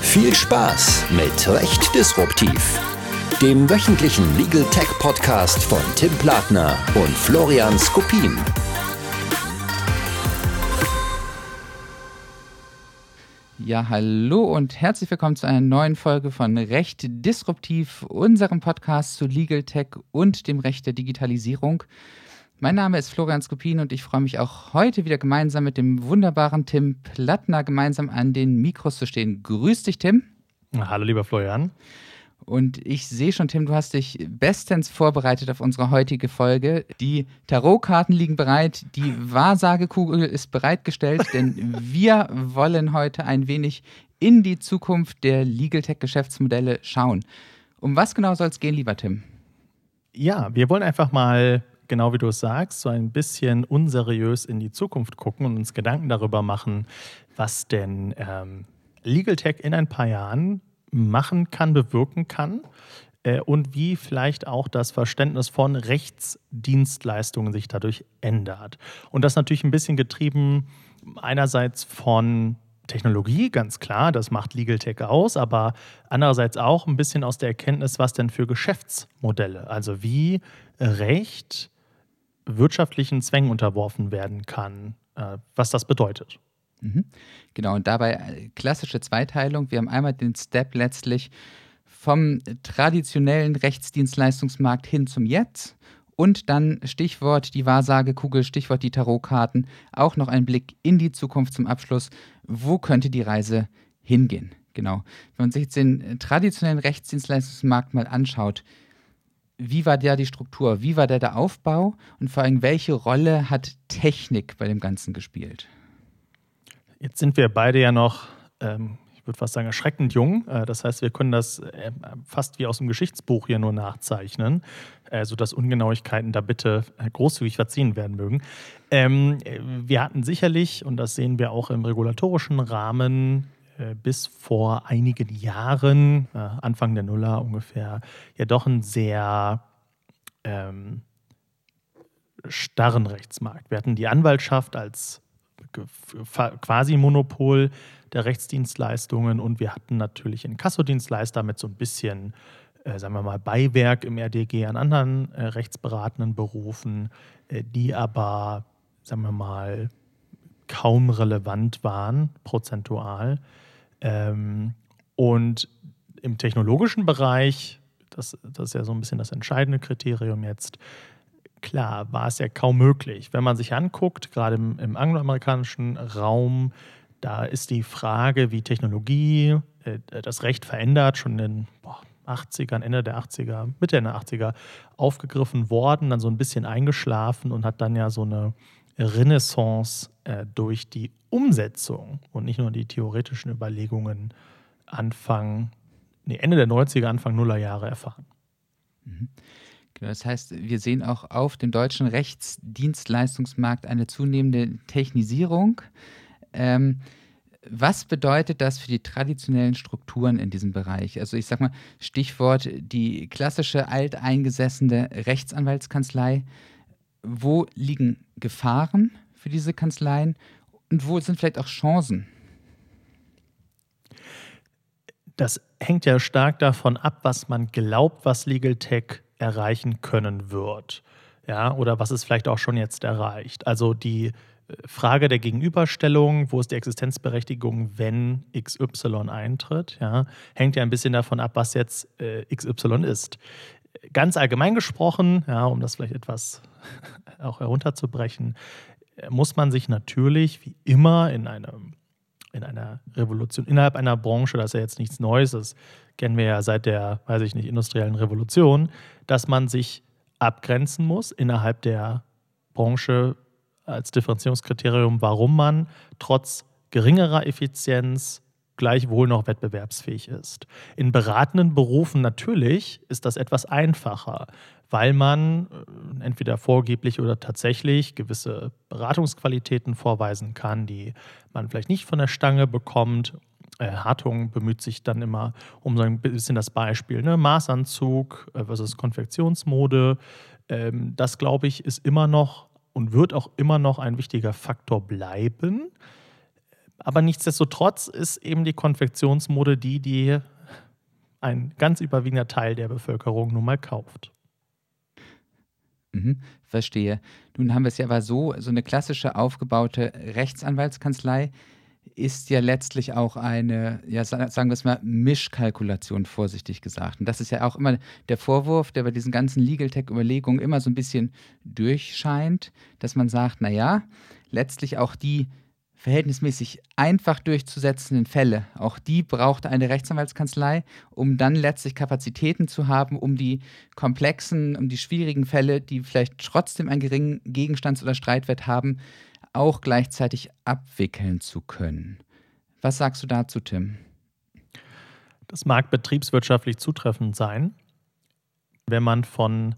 Viel Spaß mit Recht Disruptiv, dem wöchentlichen Legal Tech Podcast von Tim Platner und Florian Skopin. Ja, hallo und herzlich willkommen zu einer neuen Folge von Recht Disruptiv, unserem Podcast zu Legal Tech und dem Recht der Digitalisierung. Mein Name ist Florian Skopin und ich freue mich auch heute wieder gemeinsam mit dem wunderbaren Tim Plattner gemeinsam an den Mikros zu stehen. Grüß dich, Tim. Hallo, lieber Florian. Und ich sehe schon, Tim, du hast dich bestens vorbereitet auf unsere heutige Folge. Die Tarotkarten liegen bereit, die Wahrsagekugel ist bereitgestellt, denn wir wollen heute ein wenig in die Zukunft der Legal Tech Geschäftsmodelle schauen. Um was genau soll es gehen, lieber Tim? Ja, wir wollen einfach mal genau wie du es sagst, so ein bisschen unseriös in die Zukunft gucken und uns Gedanken darüber machen, was denn ähm, Legal Tech in ein paar Jahren machen kann, bewirken kann äh, und wie vielleicht auch das Verständnis von Rechtsdienstleistungen sich dadurch ändert. Und das natürlich ein bisschen getrieben einerseits von Technologie, ganz klar, das macht Legal Tech aus, aber andererseits auch ein bisschen aus der Erkenntnis, was denn für Geschäftsmodelle, also wie Recht wirtschaftlichen Zwängen unterworfen werden kann, äh, was das bedeutet. Mhm. Genau, und dabei äh, klassische Zweiteilung. Wir haben einmal den Step letztlich vom traditionellen Rechtsdienstleistungsmarkt hin zum Jetzt und dann Stichwort die Wahrsagekugel, Stichwort die Tarotkarten, auch noch ein Blick in die Zukunft zum Abschluss. Wo könnte die Reise hingehen? Genau. Wenn man sich den äh, traditionellen Rechtsdienstleistungsmarkt mal anschaut, wie war da die Struktur, wie war da der Aufbau und vor allem, welche Rolle hat Technik bei dem Ganzen gespielt? Jetzt sind wir beide ja noch, ähm, ich würde fast sagen, erschreckend jung. Äh, das heißt, wir können das äh, fast wie aus dem Geschichtsbuch hier nur nachzeichnen, äh, sodass Ungenauigkeiten da bitte großzügig verziehen werden mögen. Ähm, wir hatten sicherlich, und das sehen wir auch im regulatorischen Rahmen, bis vor einigen Jahren, äh, Anfang der Nuller ungefähr, ja doch einen sehr ähm, starren Rechtsmarkt. Wir hatten die Anwaltschaft als quasi Monopol der Rechtsdienstleistungen und wir hatten natürlich einen Kassodienstleister mit so ein bisschen, äh, sagen wir mal, Beiwerk im RDG an anderen äh, rechtsberatenden Berufen, äh, die aber, sagen wir mal, kaum relevant waren, prozentual. Ähm, und im technologischen Bereich, das, das ist ja so ein bisschen das entscheidende Kriterium jetzt, klar, war es ja kaum möglich. Wenn man sich anguckt, gerade im, im angloamerikanischen Raum, da ist die Frage, wie Technologie äh, das Recht verändert, schon in den boah, 80ern, Ende der 80er, Mitte der 80er aufgegriffen worden, dann so ein bisschen eingeschlafen und hat dann ja so eine Renaissance äh, durch die Umsetzung und nicht nur die theoretischen Überlegungen Anfang, nee, Ende der 90er, Anfang Nullerjahre erfahren. Mhm. Genau, das heißt, wir sehen auch auf dem deutschen Rechtsdienstleistungsmarkt eine zunehmende Technisierung. Ähm, was bedeutet das für die traditionellen Strukturen in diesem Bereich? Also ich sage mal, Stichwort die klassische alteingesessene Rechtsanwaltskanzlei. Wo liegen Gefahren für diese Kanzleien und wo sind vielleicht auch Chancen? Das hängt ja stark davon ab, was man glaubt, was Legal Tech erreichen können wird. Ja, oder was es vielleicht auch schon jetzt erreicht. Also die äh, Frage der Gegenüberstellung, wo ist die Existenzberechtigung, wenn XY eintritt, ja, hängt ja ein bisschen davon ab, was jetzt äh, XY ist. Ganz allgemein gesprochen, ja, um das vielleicht etwas auch herunterzubrechen, muss man sich natürlich wie immer in einem in einer Revolution innerhalb einer Branche, das ist ja jetzt nichts Neues, das kennen wir ja seit der, weiß ich nicht, industriellen Revolution, dass man sich abgrenzen muss innerhalb der Branche als Differenzierungskriterium, warum man trotz geringerer Effizienz gleichwohl noch wettbewerbsfähig ist. In beratenden Berufen natürlich ist das etwas einfacher, weil man äh, entweder vorgeblich oder tatsächlich gewisse Beratungsqualitäten vorweisen kann, die man vielleicht nicht von der Stange bekommt. Äh, Hartung bemüht sich dann immer um so ein bisschen das Beispiel, ne? Maßanzug äh, versus Konfektionsmode. Ähm, das, glaube ich, ist immer noch und wird auch immer noch ein wichtiger Faktor bleiben. Aber nichtsdestotrotz ist eben die Konfektionsmode die, die ein ganz überwiegender Teil der Bevölkerung nun mal kauft. Mhm, verstehe. Nun haben wir es ja aber so, so eine klassische aufgebaute Rechtsanwaltskanzlei ist ja letztlich auch eine, ja, sagen wir es mal, Mischkalkulation, vorsichtig gesagt. Und das ist ja auch immer der Vorwurf, der bei diesen ganzen Legal Tech-Überlegungen immer so ein bisschen durchscheint, dass man sagt, naja, letztlich auch die verhältnismäßig einfach durchzusetzenden Fälle, auch die braucht eine Rechtsanwaltskanzlei, um dann letztlich Kapazitäten zu haben, um die komplexen, um die schwierigen Fälle, die vielleicht trotzdem einen geringen Gegenstands- oder Streitwert haben, auch gleichzeitig abwickeln zu können. Was sagst du dazu, Tim? Das mag betriebswirtschaftlich zutreffend sein, wenn man von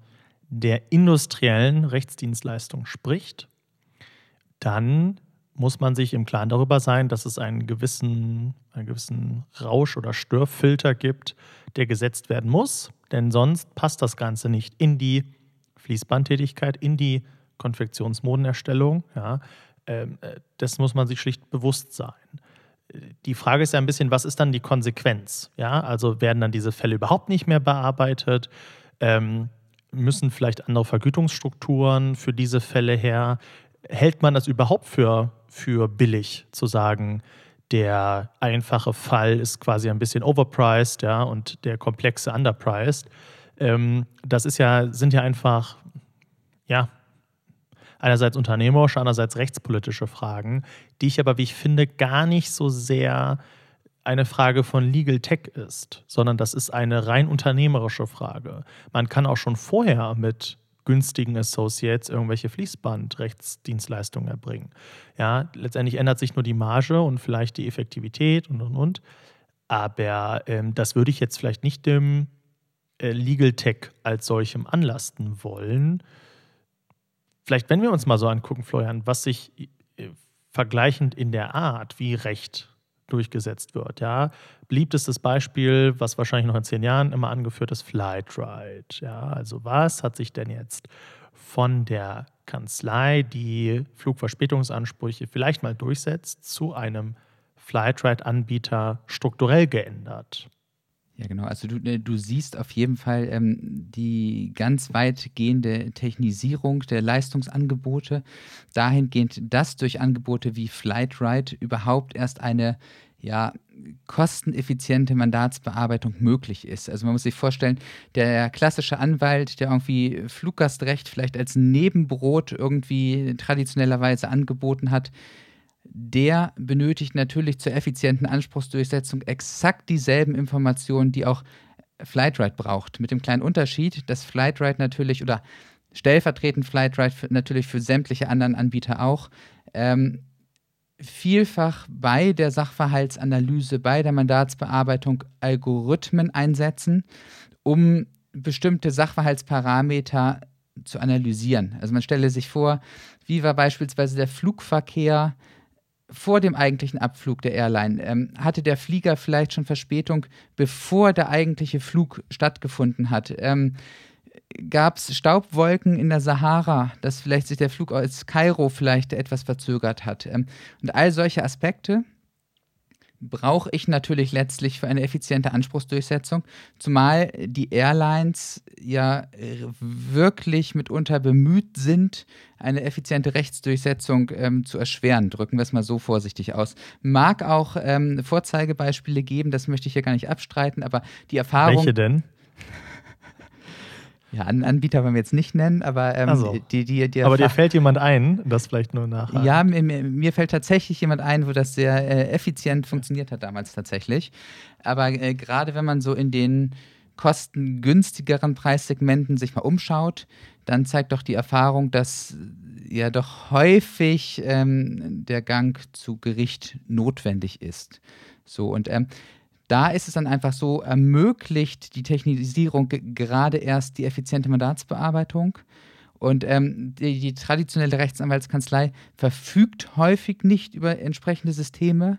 der industriellen Rechtsdienstleistung spricht, dann muss man sich im Klaren darüber sein, dass es einen gewissen, einen gewissen Rausch- oder Störfilter gibt, der gesetzt werden muss. Denn sonst passt das Ganze nicht in die Fließbandtätigkeit, in die Konfektionsmodenerstellung. Ja. Ähm, äh, das muss man sich schlicht bewusst sein. Die Frage ist ja ein bisschen, was ist dann die Konsequenz? Ja, also werden dann diese Fälle überhaupt nicht mehr bearbeitet? Ähm, müssen vielleicht andere Vergütungsstrukturen für diese Fälle her? Hält man das überhaupt für für billig zu sagen, der einfache Fall ist quasi ein bisschen overpriced, ja, und der komplexe underpriced. Ähm, das ist ja, sind ja einfach, ja, einerseits unternehmerische, andererseits rechtspolitische Fragen, die ich aber, wie ich finde, gar nicht so sehr eine Frage von Legal Tech ist, sondern das ist eine rein unternehmerische Frage. Man kann auch schon vorher mit günstigen Associates irgendwelche Fließbandrechtsdienstleistungen erbringen. Ja, letztendlich ändert sich nur die Marge und vielleicht die Effektivität und und und. Aber ähm, das würde ich jetzt vielleicht nicht dem äh, Legal Tech als solchem anlasten wollen. Vielleicht, wenn wir uns mal so angucken, Florian, was sich äh, vergleichend in der Art, wie Recht durchgesetzt wird. Ja, beliebtestes Beispiel, was wahrscheinlich noch in zehn Jahren immer angeführt ist, Flightride. Ja, also was hat sich denn jetzt von der Kanzlei, die Flugverspätungsansprüche vielleicht mal durchsetzt, zu einem Flightride-Anbieter strukturell geändert? Ja, genau. Also du, äh, du siehst auf jeden Fall ähm, die ganz weitgehende Technisierung der Leistungsangebote, dahingehend, dass durch Angebote wie Flightride überhaupt erst eine ja, kosteneffiziente Mandatsbearbeitung möglich ist. Also man muss sich vorstellen, der klassische Anwalt, der irgendwie Fluggastrecht vielleicht als Nebenbrot irgendwie traditionellerweise angeboten hat, der benötigt natürlich zur effizienten Anspruchsdurchsetzung exakt dieselben Informationen, die auch Flightride braucht. Mit dem kleinen Unterschied, dass Flightride natürlich oder stellvertretend Flightride für, natürlich für sämtliche anderen Anbieter auch ähm, vielfach bei der Sachverhaltsanalyse, bei der Mandatsbearbeitung Algorithmen einsetzen, um bestimmte Sachverhaltsparameter zu analysieren. Also man stelle sich vor, wie war beispielsweise der Flugverkehr vor dem eigentlichen Abflug der Airline ähm, hatte der Flieger vielleicht schon Verspätung, bevor der eigentliche Flug stattgefunden hat. Ähm, Gab es Staubwolken in der Sahara, dass vielleicht sich der Flug aus Kairo vielleicht etwas verzögert hat. Ähm, und all solche Aspekte brauche ich natürlich letztlich für eine effiziente Anspruchsdurchsetzung, zumal die Airlines ja wirklich mitunter bemüht sind, eine effiziente Rechtsdurchsetzung ähm, zu erschweren. Drücken wir es mal so vorsichtig aus. Mag auch ähm, Vorzeigebeispiele geben, das möchte ich hier gar nicht abstreiten, aber die Erfahrung. Welche denn? Ja, Anbieter wollen wir jetzt nicht nennen, aber ähm, also, die, die, die Aber dir fällt jemand ein, das vielleicht nur nach. Ja, mir, mir, fällt tatsächlich jemand ein, wo das sehr äh, effizient funktioniert hat damals tatsächlich. Aber äh, gerade wenn man so in den kostengünstigeren Preissegmenten sich mal umschaut, dann zeigt doch die Erfahrung, dass äh, ja doch häufig ähm, der Gang zu Gericht notwendig ist. So und ähm, da ist es dann einfach so, ermöglicht die Technisierung gerade erst die effiziente Mandatsbearbeitung. Und ähm, die, die, traditionelle Rechtsanwaltskanzlei verfügt häufig nicht über entsprechende Systeme,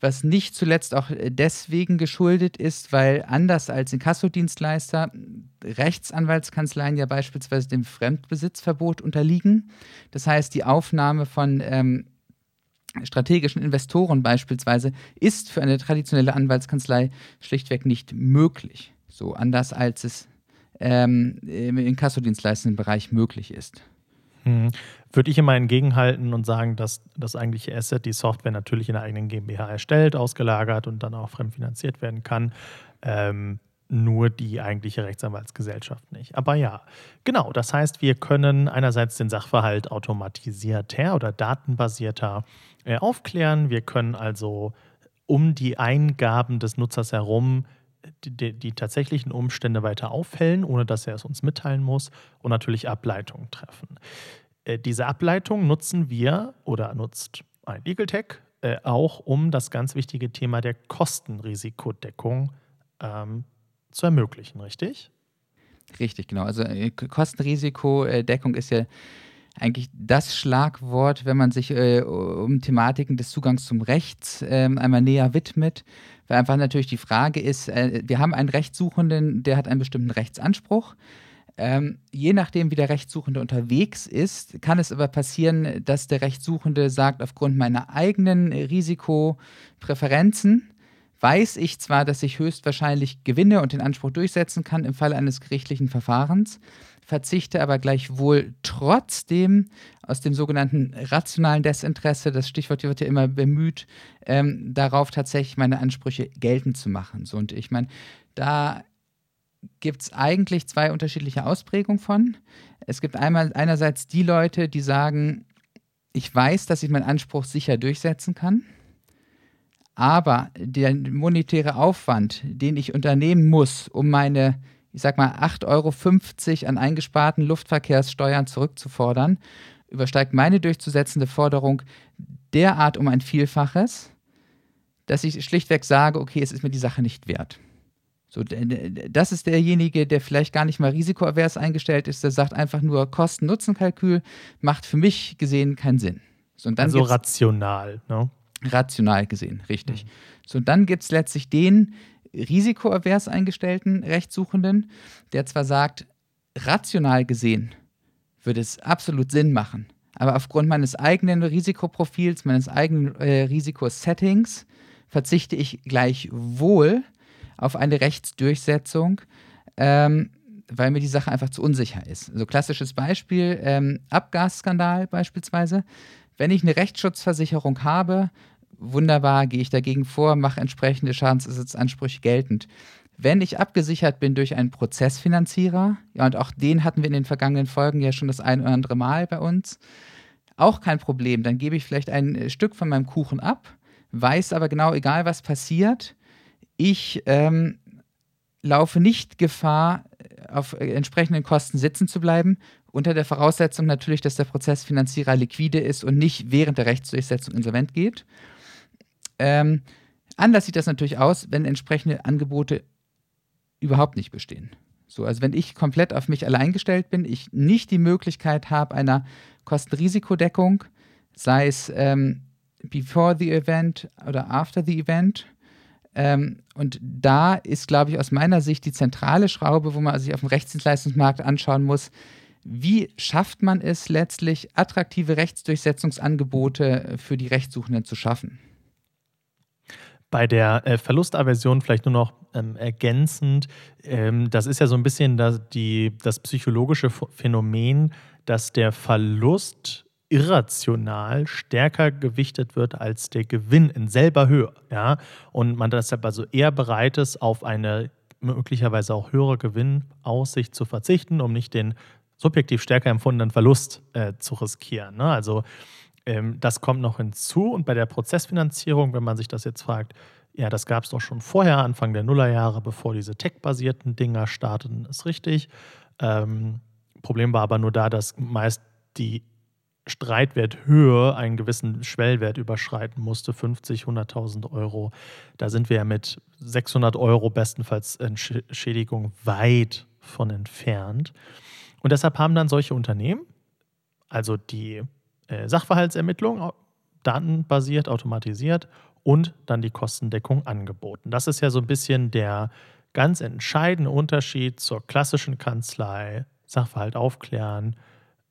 was nicht zuletzt auch deswegen geschuldet ist, weil anders als Inkassodienstleister Rechtsanwaltskanzleien ja beispielsweise dem Fremdbesitzverbot unterliegen. Das heißt, die Aufnahme von ähm, strategischen Investoren beispielsweise ist für eine traditionelle Anwaltskanzlei schlichtweg nicht möglich. So anders als es ähm, im Inkassodienstleistungsbereich möglich ist. Hm. Würde ich immer entgegenhalten und sagen, dass das eigentliche Asset, die Software natürlich in der eigenen GmbH erstellt, ausgelagert und dann auch fremdfinanziert werden kann. Ähm, nur die eigentliche Rechtsanwaltsgesellschaft nicht. Aber ja, genau. Das heißt, wir können einerseits den Sachverhalt automatisierter oder datenbasierter äh, aufklären. Wir können also um die Eingaben des Nutzers herum die, die, die, tatsächlichen Umstände weiter aufhellen, ohne dass er es uns mitteilen muss und natürlich Ableitungen treffen. Äh, diese Ableitung nutzen wir oder nutzt ein Legal Tech äh, auch, um das ganz wichtige Thema der Kostenrisikodeckung ähm, zu ermöglichen, richtig? Richtig, genau. Also äh, Kostenrisikodeckung ist ja eigentlich das Schlagwort, wenn man sich äh, um Thematiken des Zugangs zum Recht äh, einmal näher widmet. Weil einfach natürlich die Frage ist, äh, wir haben einen Rechtssuchenden, der hat einen bestimmten Rechtsanspruch. Ähm, je nachdem, wie der Rechtssuchende unterwegs ist, kann es aber passieren, dass der Rechtssuchende sagt, aufgrund meiner eigenen Risikopräferenzen, weiß ich zwar, dass ich höchstwahrscheinlich gewinne und den Anspruch durchsetzen kann im Falle eines gerichtlichen Verfahrens, verzichte aber gleichwohl trotzdem aus dem sogenannten rationalen Desinteresse, das Stichwort wird ja immer bemüht, ähm, darauf tatsächlich meine Ansprüche geltend zu machen. So, und ich meine, da gibt es eigentlich zwei unterschiedliche Ausprägungen von. Es gibt einmal einerseits die Leute, die sagen, ich weiß, dass ich meinen Anspruch sicher durchsetzen kann aber der monetäre Aufwand, den ich unternehmen muss, um meine, ich sag mal, 8,50 Euro an eingesparten Luftverkehrssteuern zurückzufordern, übersteigt meine durchzusetzende Forderung derart um ein Vielfaches, dass ich schlichtweg sage, okay, es ist mir die Sache nicht wert. So, das ist derjenige, der vielleicht gar nicht mal risikoavers eingestellt ist, der sagt einfach nur Kosten-Nutzen-Kalkül, macht für mich gesehen keinen Sinn. So, also rational, ne? Rational gesehen, richtig. Mhm. So, dann gibt es letztlich den risikoavers eingestellten Rechtssuchenden, der zwar sagt, rational gesehen würde es absolut Sinn machen, aber aufgrund meines eigenen Risikoprofils, meines eigenen äh, Risikosettings verzichte ich gleichwohl auf eine Rechtsdurchsetzung, ähm, weil mir die Sache einfach zu unsicher ist. Also klassisches Beispiel, ähm, Abgasskandal beispielsweise. Wenn ich eine Rechtsschutzversicherung habe, wunderbar, gehe ich dagegen vor, mache entsprechende Schadensersatzansprüche geltend. Wenn ich abgesichert bin durch einen Prozessfinanzierer, ja, und auch den hatten wir in den vergangenen Folgen ja schon das ein oder andere Mal bei uns, auch kein Problem. Dann gebe ich vielleicht ein äh, Stück von meinem Kuchen ab, weiß aber genau, egal was passiert, ich ähm, laufe nicht Gefahr, auf äh, entsprechenden Kosten sitzen zu bleiben unter der Voraussetzung natürlich, dass der Prozessfinanzierer liquide ist und nicht während der Rechtsdurchsetzung insolvent geht. Ähm, anders sieht das natürlich aus, wenn entsprechende Angebote überhaupt nicht bestehen. So, also wenn ich komplett auf mich allein gestellt bin, ich nicht die Möglichkeit habe einer Kostenrisikodeckung, sei es ähm, before the event oder after the event. Ähm, und da ist, glaube ich, aus meiner Sicht die zentrale Schraube, wo man sich auf dem Rechtsdienstleistungsmarkt anschauen muss, wie schafft man es letztlich, attraktive Rechtsdurchsetzungsangebote für die Rechtssuchenden zu schaffen? Bei der äh, Verlustaversion vielleicht nur noch ähm, ergänzend, ähm, das ist ja so ein bisschen das, die, das psychologische Phänomen, dass der Verlust irrational stärker gewichtet wird als der Gewinn in selber Höhe. Ja? Und man deshalb also eher bereit ist, auf eine möglicherweise auch höhere Gewinnaussicht zu verzichten, um nicht den subjektiv stärker empfundenen Verlust äh, zu riskieren. Ne? Also ähm, das kommt noch hinzu und bei der Prozessfinanzierung, wenn man sich das jetzt fragt, ja, das gab es doch schon vorher, Anfang der Nullerjahre, bevor diese tech-basierten Dinger starteten, ist richtig. Ähm, Problem war aber nur da, dass meist die Streitwerthöhe einen gewissen Schwellwert überschreiten musste, 50, 100.000 Euro. Da sind wir ja mit 600 Euro bestenfalls Entschädigung weit von entfernt. Und deshalb haben dann solche Unternehmen, also die äh, Sachverhaltsermittlung, datenbasiert, automatisiert und dann die Kostendeckung angeboten. Das ist ja so ein bisschen der ganz entscheidende Unterschied zur klassischen Kanzlei. Sachverhalt aufklären,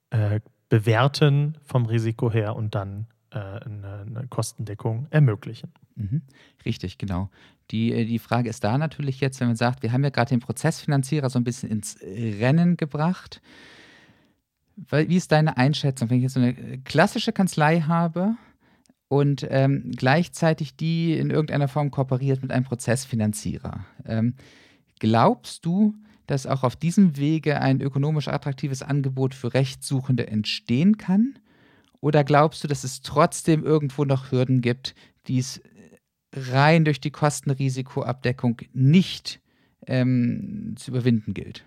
äh, bewerten vom Risiko her und dann eine, eine, Kostendeckung ermöglichen. Mhm. Richtig, genau. Die, äh, die Frage ist da natürlich jetzt, wenn man sagt, wir haben ja gerade den Prozessfinanzierer so ein bisschen ins Rennen gebracht. Wie ist deine Einschätzung, wenn ich jetzt so eine klassische Kanzlei habe und ähm, gleichzeitig die in irgendeiner Form kooperiert mit einem Prozessfinanzierer? Ähm, glaubst du, dass auch auf diesem Wege ein ökonomisch attraktives Angebot für Rechtssuchende entstehen kann? Oder glaubst du, dass es trotzdem irgendwo noch Hürden gibt, die es rein durch die Kostenrisikoabdeckung nicht ähm, zu überwinden gilt?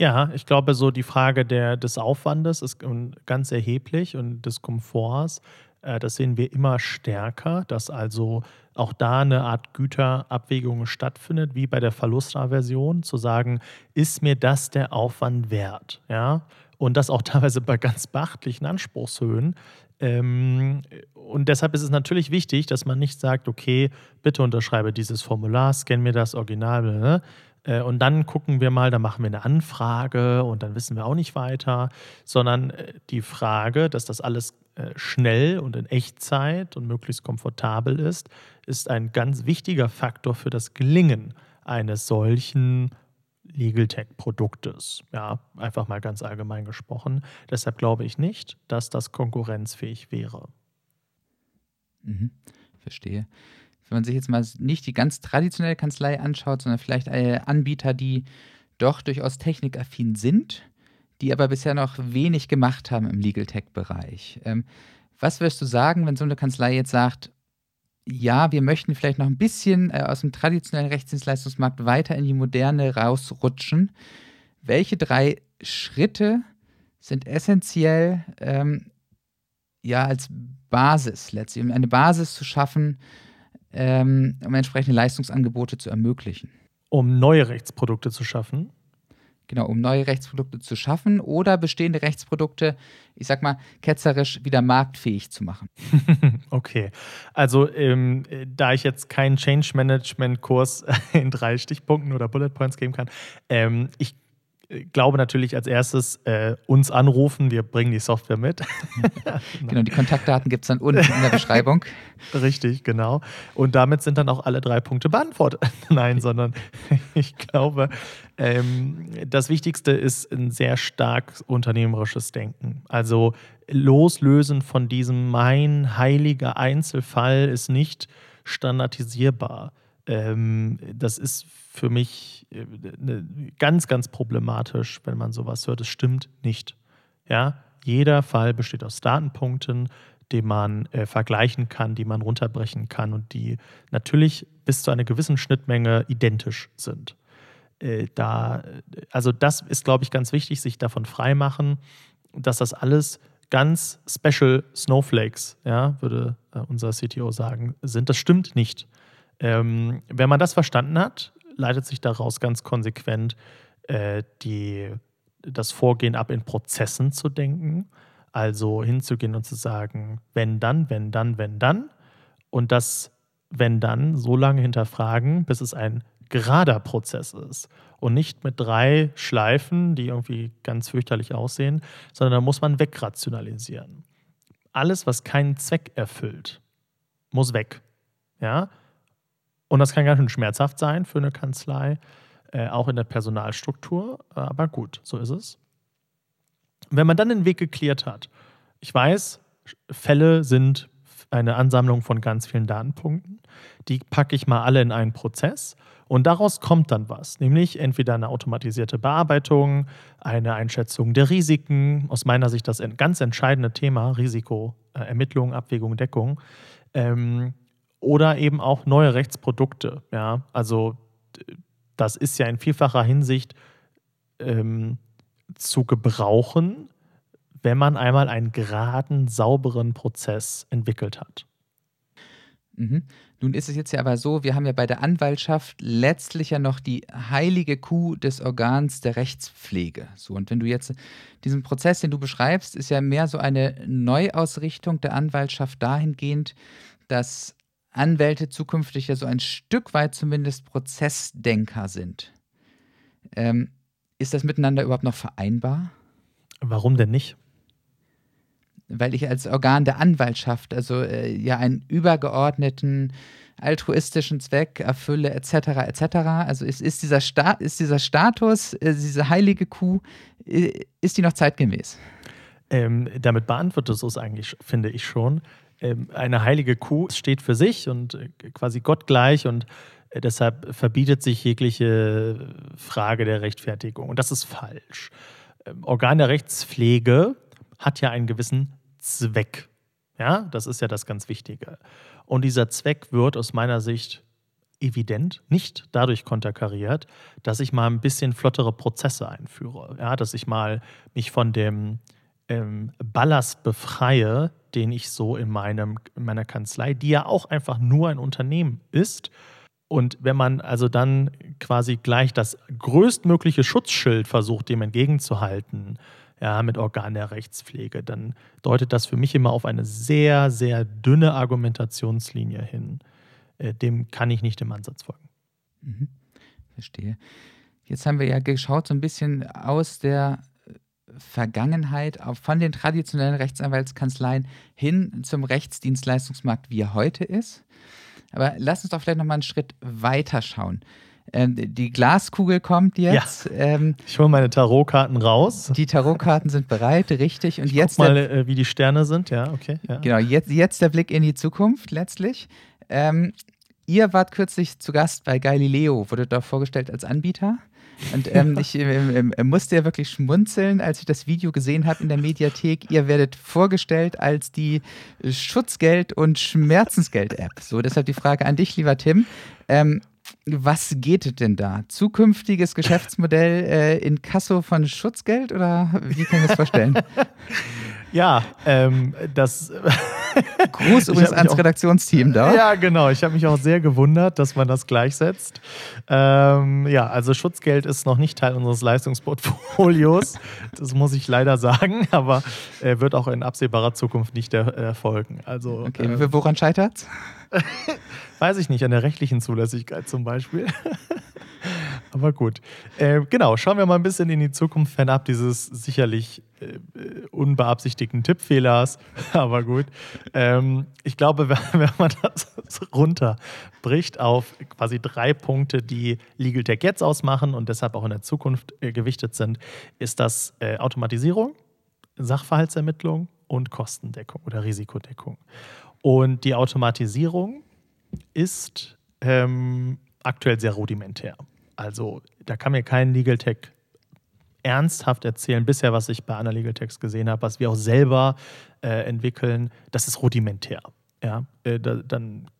Ja, ich glaube, so die Frage der, des Aufwandes ist ganz erheblich und des Komforts. Äh, das sehen wir immer stärker, dass also auch da eine Art Güterabwägung stattfindet, wie bei der Verlustaversion, zu sagen, ist mir das der Aufwand wert? Ja? Und das auch teilweise bei ganz beachtlichen Anspruchshöhen. Ähm, und deshalb ist es natürlich wichtig, dass man nicht sagt, okay, bitte unterschreibe dieses Formular, scan mir das Original, ne? Und dann gucken wir mal, dann machen wir eine Anfrage und dann wissen wir auch nicht weiter, sondern äh, die Frage, dass das alles äh, schnell und in Echtzeit und möglichst komfortabel ist, ist ein ganz wichtiger Faktor für das Gelingen eines solchen Legal Tech-Produktes. Ja, einfach mal ganz allgemein gesprochen. Deshalb glaube ich nicht, dass das konkurrenzfähig wäre. Mhm, verstehe wenn man sich jetzt mal nicht die ganz traditionelle Kanzlei anschaut, sondern vielleicht Anbieter, die doch durchaus technikaffin sind, die aber bisher noch wenig gemacht haben im Legal Tech-Bereich. Ähm, was wirst du sagen, wenn so eine Kanzlei jetzt sagt, ja, wir möchten vielleicht noch ein bisschen äh, aus dem traditionellen Rechtsdienstleistungsmarkt weiter in die moderne rausrutschen? Welche drei Schritte sind essentiell ähm, ja als Basis letztlich, um eine Basis zu schaffen, ähm, um entsprechende Leistungsangebote zu ermöglichen. Um neue Rechtsprodukte zu schaffen? Genau, um neue Rechtsprodukte zu schaffen oder bestehende Rechtsprodukte, ich sag mal, ketzerisch wieder marktfähig zu machen. okay. Also, ähm, da ich jetzt keinen Change Management Kurs in drei Stichpunkten oder Bullet Points geben kann, ähm, ich glaube natürlich als erstes äh, uns anrufen, wir bringen die Software mit. genau, die Kontaktdaten gibt es dann unten in der Beschreibung. Richtig, genau. Und damit sind dann auch alle drei Punkte beantwortet. Nein, sondern ich glaube, ähm, das Wichtigste ist ein sehr stark unternehmerisches Denken. Also loslösen von diesem mein heiliger Einzelfall ist nicht standardisierbar. Ähm, das ist für mich äh, ne, ganz, ganz problematisch, wenn man sowas hört. Es stimmt nicht. Ja, jeder Fall besteht aus Datenpunkten, die man äh, vergleichen kann, die man runterbrechen kann und die natürlich bis zu einer gewissen Schnittmenge identisch sind. Äh, da, also das ist, glaube ich, ganz wichtig, sich davon freimachen, dass das alles ganz special Snowflakes, ja, würde äh, unser CTO sagen, sind. Das stimmt nicht. Ähm, wenn man das verstanden hat, leitet sich daraus ganz konsequent äh, die, das Vorgehen ab, in Prozessen zu denken. Also hinzugehen und zu sagen, wenn dann, wenn dann, wenn dann. Und das, wenn dann, so lange hinterfragen, bis es ein gerader Prozess ist. Und nicht mit drei Schleifen, die irgendwie ganz fürchterlich aussehen, sondern da muss man wegrationalisieren. Alles, was keinen Zweck erfüllt, muss weg. Ja? Und das kann ganz schön schmerzhaft sein für eine Kanzlei, äh, auch in der Personalstruktur. Aber gut, so ist es. Wenn man dann den Weg geklärt hat, ich weiß, Fälle sind eine Ansammlung von ganz vielen Datenpunkten. Die packe ich mal alle in einen Prozess und daraus kommt dann was, nämlich entweder eine automatisierte Bearbeitung, eine Einschätzung der Risiken, aus meiner Sicht das ganz entscheidende Thema, Risikoermittlung, Abwägung, Deckung. Ähm, oder eben auch neue Rechtsprodukte. Ja, also das ist ja in vielfacher Hinsicht ähm, zu gebrauchen, wenn man einmal einen geraden, sauberen Prozess entwickelt hat. Mhm. Nun ist es jetzt ja aber so, wir haben ja bei der Anwaltschaft letztlich ja noch die heilige Kuh des Organs der Rechtspflege. So, und wenn du jetzt diesen Prozess, den du beschreibst, ist ja mehr so eine Neuausrichtung der Anwaltschaft dahingehend, dass Anwälte zukünftig ja so ein Stück weit zumindest Prozessdenker sind. Ähm, ist das miteinander überhaupt noch vereinbar? Warum denn nicht? weil ich als Organ der Anwaltschaft, also äh, ja einen übergeordneten altruistischen Zweck erfülle, etc., etc. Also ist, ist, dieser, Sta ist dieser Status, äh, diese heilige Kuh, äh, ist die noch zeitgemäß? Ähm, damit beantwortet es eigentlich, finde ich schon. Ähm, eine heilige Kuh steht für sich und äh, quasi gottgleich und äh, deshalb verbietet sich jegliche Frage der Rechtfertigung. Und das ist falsch. Ähm, Organ der Rechtspflege hat ja einen gewissen Zweck. Ja, das ist ja das ganz Wichtige. Und dieser Zweck wird aus meiner Sicht evident nicht dadurch konterkariert, dass ich mal ein bisschen flottere Prozesse einführe. Ja, dass ich mal mich von dem ähm, Ballast befreie, den ich so in, meinem, in meiner Kanzlei, die ja auch einfach nur ein Unternehmen ist. Und wenn man also dann quasi gleich das größtmögliche Schutzschild versucht, dem entgegenzuhalten, ja, mit Organ der Rechtspflege, dann deutet das für mich immer auf eine sehr, sehr dünne Argumentationslinie hin. Äh, dem kann ich nicht im Ansatz folgen. Mhm. Verstehe. Jetzt haben wir ja geschaut, so ein bisschen aus der Vergangenheit von den traditionellen Rechtsanwaltskanzleien hin zum Rechtsdienstleistungsmarkt, wie er heute ist. Aber lass uns doch vielleicht noch mal einen Schritt weiter schauen. Ähm, die Glaskugel kommt jetzt. Ja. Ähm, ich hole meine Tarotkarten raus. Die Tarotkarten sind bereit, richtig. Und ich jetzt mal, der, äh, wie die Sterne sind. Ja, okay. Ja. Genau. Jetzt, jetzt der Blick in die Zukunft letztlich. Ähm, ihr wart kürzlich zu Gast bei Galileo, wurde dort vorgestellt als Anbieter. Und ähm, ich äh, äh, musste ja wirklich schmunzeln, als ich das Video gesehen habe in der Mediathek. Ihr werdet vorgestellt als die Schutzgeld- und Schmerzensgeld-App. So, deshalb die Frage an dich, lieber Tim. Ähm, was geht denn da? Zukünftiges Geschäftsmodell äh, in Kasso von Schutzgeld oder wie kann ich das vorstellen? Ja, ähm, das. Gruß übrigens ans auch, Redaktionsteam da. Ja, genau. Ich habe mich auch sehr gewundert, dass man das gleichsetzt. Ähm, ja, also Schutzgeld ist noch nicht Teil unseres Leistungsportfolios. Das muss ich leider sagen, aber äh, wird auch in absehbarer Zukunft nicht er erfolgen. Also, okay, äh, woran scheitert? Weiß ich nicht, an der rechtlichen Zulässigkeit zum Beispiel. Aber gut. Äh, genau, schauen wir mal ein bisschen in die Zukunft fernab dieses sicherlich äh, unbeabsichtigten Tippfehlers. Aber gut. Ähm, ich glaube, wenn man das runterbricht auf quasi drei Punkte, die Legal Tech jetzt ausmachen und deshalb auch in der Zukunft äh, gewichtet sind, ist das äh, Automatisierung, Sachverhaltsermittlung und Kostendeckung oder Risikodeckung. Und die Automatisierung ist ähm, aktuell sehr rudimentär. Also da kann mir kein Legal Tech ernsthaft erzählen, bisher, was ich bei anderen Legal Techs gesehen habe, was wir auch selber äh, entwickeln, das ist rudimentär. Ja, äh, da, dann,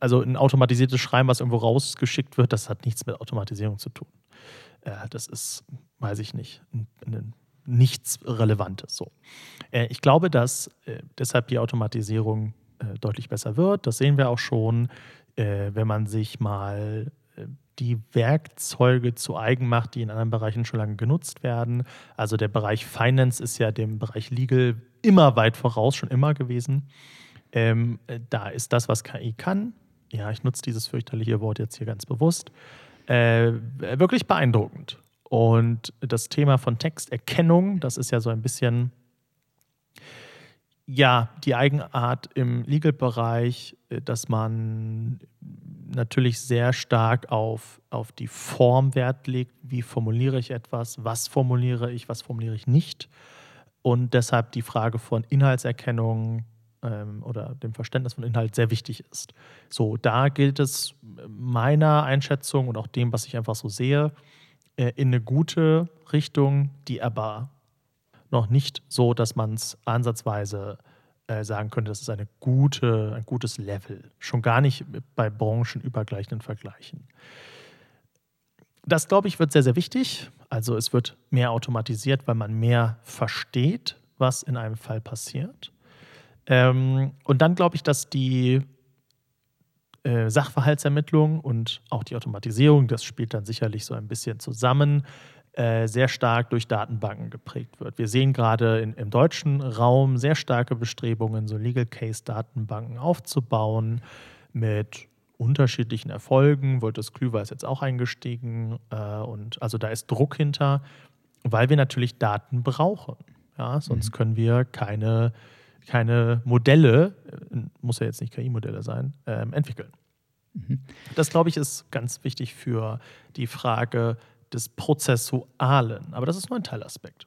also ein automatisiertes Schreiben, was irgendwo rausgeschickt wird, das hat nichts mit Automatisierung zu tun. Äh, das ist, weiß ich nicht, ein, ein, nichts Relevantes. So. Äh, ich glaube, dass äh, deshalb die Automatisierung äh, deutlich besser wird. Das sehen wir auch schon, wenn man sich mal die Werkzeuge zu eigen macht, die in anderen Bereichen schon lange genutzt werden. Also der Bereich Finance ist ja dem Bereich Legal immer weit voraus, schon immer gewesen. Ähm, da ist das, was KI kann, ja, ich nutze dieses fürchterliche Wort jetzt hier ganz bewusst, äh, wirklich beeindruckend. Und das Thema von Texterkennung, das ist ja so ein bisschen ja, die Eigenart im Legal-Bereich, äh, dass man natürlich sehr stark auf, auf die Form Wert legt. Wie formuliere ich etwas? Was formuliere ich? Was formuliere ich nicht? Und deshalb die Frage von Inhaltserkennung ähm, oder dem Verständnis von Inhalt sehr wichtig ist. So, da gilt es meiner Einschätzung und auch dem, was ich einfach so sehe, äh, in eine gute Richtung, die aber noch nicht so, dass man es ansatzweise äh, sagen könnte, das ist eine gute, ein gutes Level. Schon gar nicht bei branchenübergleichenden Vergleichen. Das, glaube ich, wird sehr, sehr wichtig. Also es wird mehr automatisiert, weil man mehr versteht, was in einem Fall passiert. Ähm, und dann glaube ich, dass die äh, Sachverhaltsermittlung und auch die Automatisierung, das spielt dann sicherlich so ein bisschen zusammen, sehr stark durch Datenbanken geprägt wird. Wir sehen gerade in, im deutschen Raum sehr starke Bestrebungen, so Legal Case-Datenbanken aufzubauen mit unterschiedlichen Erfolgen. Wolters Klüver ist jetzt auch eingestiegen äh, und also da ist Druck hinter, weil wir natürlich Daten brauchen. Ja, sonst mhm. können wir keine keine Modelle, äh, muss ja jetzt nicht KI-Modelle sein, ähm, entwickeln. Mhm. Das, glaube ich, ist ganz wichtig für die Frage des Prozessualen. Aber das ist nur ein Teilaspekt.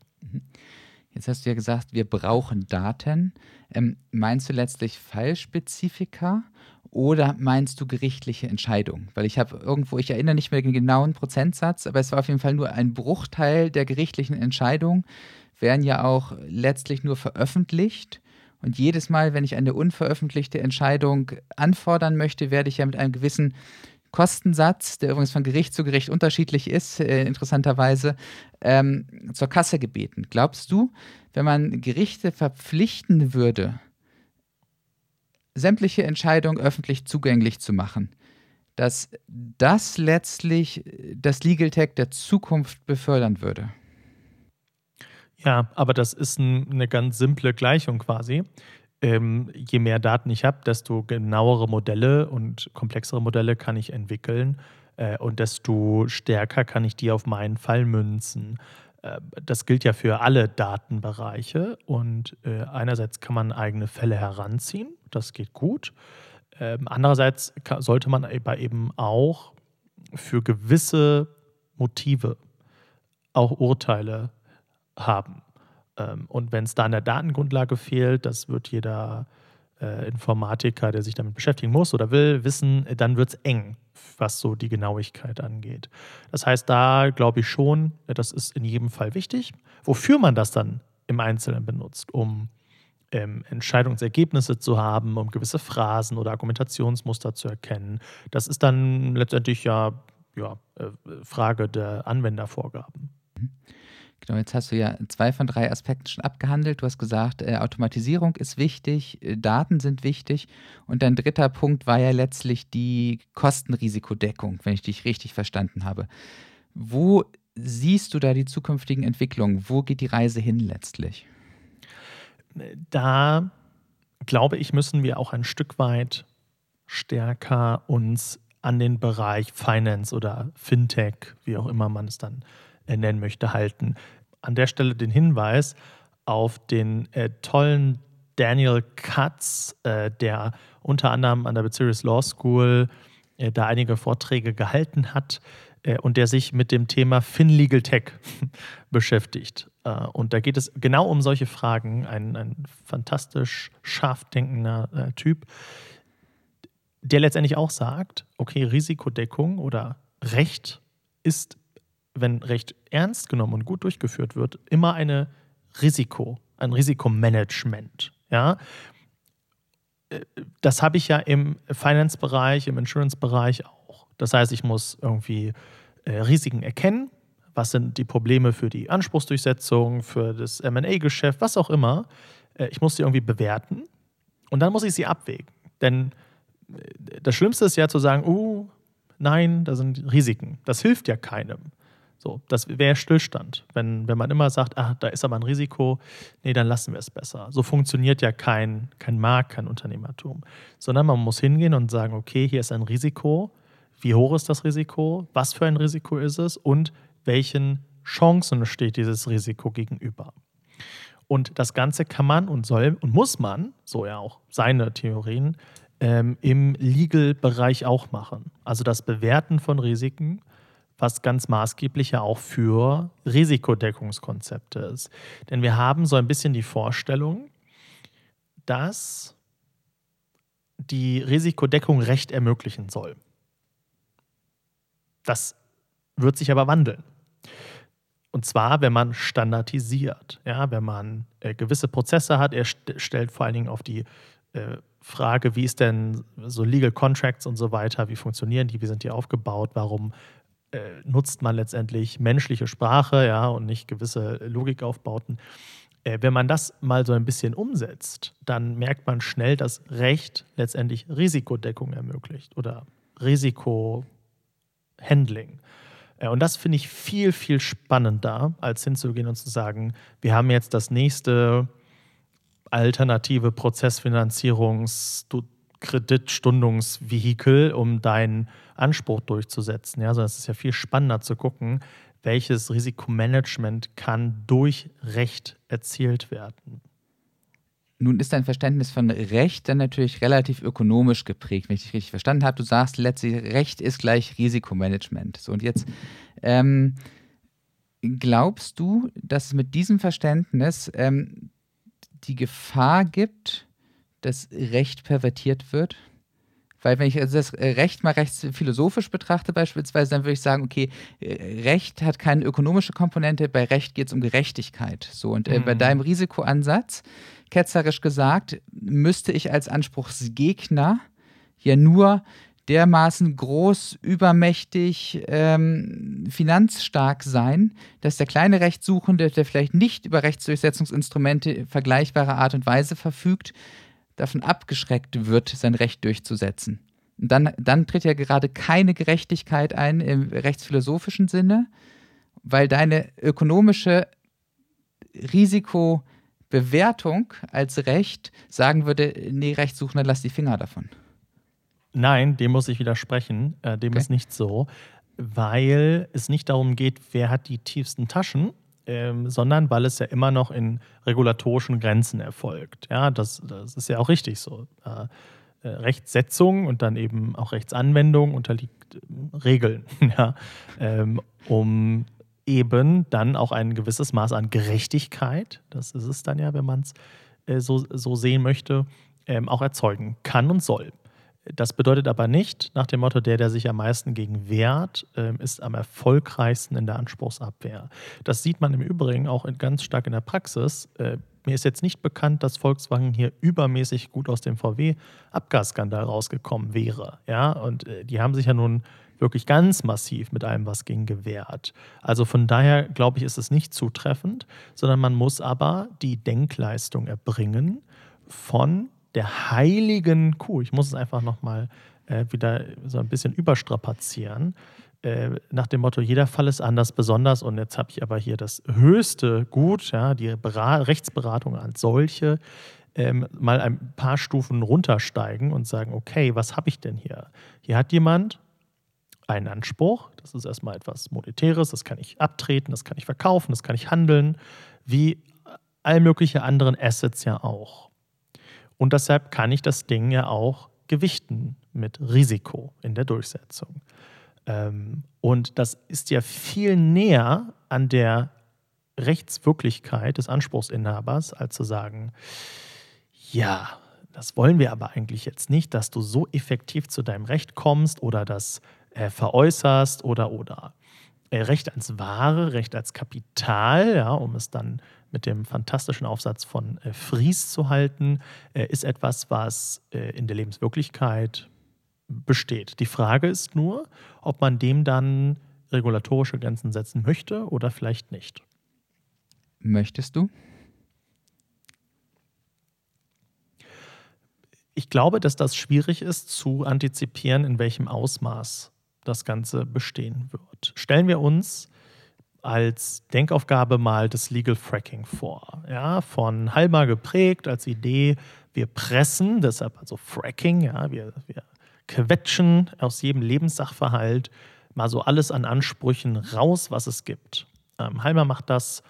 Jetzt hast du ja gesagt, wir brauchen Daten. Ähm, meinst du letztlich Fallspezifika oder meinst du gerichtliche Entscheidungen? Weil ich habe irgendwo, ich erinnere nicht mehr den genauen Prozentsatz, aber es war auf jeden Fall nur ein Bruchteil der gerichtlichen Entscheidungen, werden ja auch letztlich nur veröffentlicht. Und jedes Mal, wenn ich eine unveröffentlichte Entscheidung anfordern möchte, werde ich ja mit einem gewissen Kostensatz, der übrigens von Gericht zu Gericht unterschiedlich ist, äh, interessanterweise, ähm, zur Kasse gebeten. Glaubst du, wenn man Gerichte verpflichten würde, sämtliche Entscheidungen öffentlich zugänglich zu machen, dass das letztlich das Legal Tech der Zukunft befördern würde? Ja, aber das ist ein, eine ganz simple Gleichung quasi ähm, je mehr Daten ich habe, desto genauere Modelle und komplexere Modelle kann ich entwickeln äh, und desto stärker kann ich die auf meinen Fall münzen. Äh, das gilt ja für alle Datenbereiche und äh, einerseits kann man eigene Fälle heranziehen, das geht gut. Ähm, andererseits sollte man aber eben auch für gewisse Motive auch Urteile haben. Ähm, und wenn es da an der Datengrundlage fehlt, das wird jeder äh, Informatiker, der sich damit beschäftigen muss oder will, wissen, dann wird es eng, was so die Genauigkeit angeht. Das heißt, da glaube ich schon, das ist in jedem Fall wichtig. Wofür man das dann im Einzelnen benutzt, um ähm, Entscheidungsergebnisse zu haben, um gewisse Phrasen oder Argumentationsmuster zu erkennen, das ist dann letztendlich ja, ja äh, Frage der Anwendervorgaben. Mhm. Genau, jetzt hast du ja zwei von drei Aspekten schon abgehandelt. Du hast gesagt, äh, Automatisierung ist wichtig, äh, Daten sind wichtig. Und dein dritter Punkt war ja letztlich die Kostenrisikodeckung, wenn ich dich richtig verstanden habe. Wo siehst du da die zukünftigen Entwicklungen? Wo geht die Reise hin letztlich? Da glaube ich, müssen wir auch ein Stück weit stärker uns an den Bereich Finance oder Fintech, wie auch immer man es dann nennen möchte, halten. An der Stelle den Hinweis auf den äh, tollen Daniel Katz, äh, der unter anderem an der Bucerius Law School äh, da einige Vorträge gehalten hat äh, und der sich mit dem Thema FinLegal Tech beschäftigt. Äh, und da geht es genau um solche Fragen. Ein, ein fantastisch scharf denkender äh, Typ, der letztendlich auch sagt, okay, Risikodeckung oder Recht ist wenn recht ernst genommen und gut durchgeführt wird, immer eine Risiko, ein Risikomanagement. Ja? Äh, das habe ich ja im Finance-Bereich, im Insurance-Bereich auch. Das heißt, ich muss irgendwie äh, Risiken erkennen. Was sind die Probleme für die Anspruchsdurchsetzung, für das MA-Geschäft, was auch immer. Äh, ich muss sie irgendwie bewerten und dann muss ich sie abwägen. Denn das Schlimmste ist ja zu sagen, uh, nein, da sind Risiken. Das hilft ja keinem. So, das wäre Stillstand. Wenn, wenn man immer sagt, ah, da ist aber ein Risiko, nee, dann lassen wir es besser. So funktioniert ja kein, kein Markt, kein Unternehmertum. Sondern man muss hingehen und sagen, okay, hier ist ein Risiko. Wie hoch ist das Risiko? Was für ein Risiko ist es? Und welchen Chancen steht dieses Risiko gegenüber? Und das Ganze kann man und soll und muss man, so ja auch seine Theorien, ähm, im Legal-Bereich auch machen. Also das Bewerten von Risiken was ganz maßgeblich ja auch für Risikodeckungskonzepte ist. Denn wir haben so ein bisschen die Vorstellung, dass die Risikodeckung Recht ermöglichen soll. Das wird sich aber wandeln. Und zwar, wenn man standardisiert, ja, wenn man äh, gewisse Prozesse hat. Er st stellt vor allen Dingen auf die äh, Frage, wie ist denn so Legal Contracts und so weiter, wie funktionieren die, wie sind die aufgebaut, warum nutzt man letztendlich menschliche Sprache, ja, und nicht gewisse Logikaufbauten. Äh, wenn man das mal so ein bisschen umsetzt, dann merkt man schnell, dass Recht letztendlich Risikodeckung ermöglicht oder Risikohandling. Äh, und das finde ich viel, viel spannender, als hinzugehen und zu sagen, wir haben jetzt das nächste alternative Prozessfinanzierungs- Kreditstundungsvehikel, um deinen Anspruch durchzusetzen. Ja, also es ist ja viel spannender zu gucken, welches Risikomanagement kann durch Recht erzielt werden. Nun ist dein Verständnis von Recht dann natürlich relativ ökonomisch geprägt, wenn ich dich richtig verstanden habe. Du sagst letztlich, Recht ist gleich Risikomanagement. So, und jetzt ähm, glaubst du, dass es mit diesem Verständnis ähm, die Gefahr gibt, dass Recht pervertiert wird? Weil wenn ich also das Recht mal recht philosophisch betrachte beispielsweise, dann würde ich sagen, okay, Recht hat keine ökonomische Komponente, bei Recht geht es um Gerechtigkeit. So, und äh, mhm. bei deinem Risikoansatz, ketzerisch gesagt, müsste ich als Anspruchsgegner ja nur dermaßen groß, übermächtig, ähm, finanzstark sein, dass der kleine Rechtssuchende, der vielleicht nicht über Rechtsdurchsetzungsinstrumente vergleichbarer Art und Weise verfügt, davon abgeschreckt wird, sein Recht durchzusetzen. Und dann, dann tritt ja gerade keine Gerechtigkeit ein im rechtsphilosophischen Sinne, weil deine ökonomische Risikobewertung als Recht sagen würde, nee, Rechtssuchender, lass die Finger davon. Nein, dem muss ich widersprechen. Äh, dem okay. ist nicht so, weil es nicht darum geht, wer hat die tiefsten Taschen, ähm, sondern weil es ja immer noch in regulatorischen Grenzen erfolgt. Ja, das, das ist ja auch richtig so. Äh, äh Rechtssetzung und dann eben auch Rechtsanwendung unterliegt äh, Regeln, ja, ähm, um eben dann auch ein gewisses Maß an Gerechtigkeit, das ist es dann ja, wenn man es äh, so, so sehen möchte, ähm, auch erzeugen kann und soll. Das bedeutet aber nicht, nach dem Motto, der, der sich am meisten gegen wehrt, ähm, ist am erfolgreichsten in der Anspruchsabwehr. Das sieht man im Übrigen auch ganz stark in der Praxis. Äh, mir ist jetzt nicht bekannt, dass Volkswagen hier übermäßig gut aus dem VW-Abgasskandal rausgekommen wäre. Ja, und äh, die haben sich ja nun wirklich ganz massiv mit allem was ging gewehrt. Also von daher glaube ich, ist es nicht zutreffend, sondern man muss aber die Denkleistung erbringen von der heiligen Kuh. Ich muss es einfach nochmal äh, wieder so ein bisschen überstrapazieren. Äh, nach dem Motto, jeder Fall ist anders besonders und jetzt habe ich aber hier das höchste Gut, ja, die Berat Rechtsberatung als solche, ähm, mal ein paar Stufen runtersteigen und sagen, okay, was habe ich denn hier? Hier hat jemand einen Anspruch, das ist erstmal etwas Monetäres, das kann ich abtreten, das kann ich verkaufen, das kann ich handeln, wie all mögliche anderen Assets ja auch. Und deshalb kann ich das Ding ja auch gewichten mit Risiko in der Durchsetzung. Ähm, und das ist ja viel näher an der Rechtswirklichkeit des Anspruchsinhabers, als zu sagen, ja, das wollen wir aber eigentlich jetzt nicht, dass du so effektiv zu deinem Recht kommst oder das äh, veräußerst oder oder. Äh, Recht als Ware, Recht als Kapital, ja, um es dann mit dem fantastischen Aufsatz von äh, Fries zu halten, äh, ist etwas, was äh, in der Lebenswirklichkeit besteht. Die Frage ist nur, ob man dem dann regulatorische Grenzen setzen möchte oder vielleicht nicht. Möchtest du? Ich glaube, dass das schwierig ist zu antizipieren, in welchem Ausmaß das Ganze bestehen wird. Stellen wir uns als Denkaufgabe mal das Legal Fracking vor. Ja, von Halber geprägt als Idee, wir pressen, deshalb also Fracking, ja, wir, wir quetschen aus jedem Lebenssachverhalt mal so alles an Ansprüchen raus, was es gibt. Ähm, Halmer macht das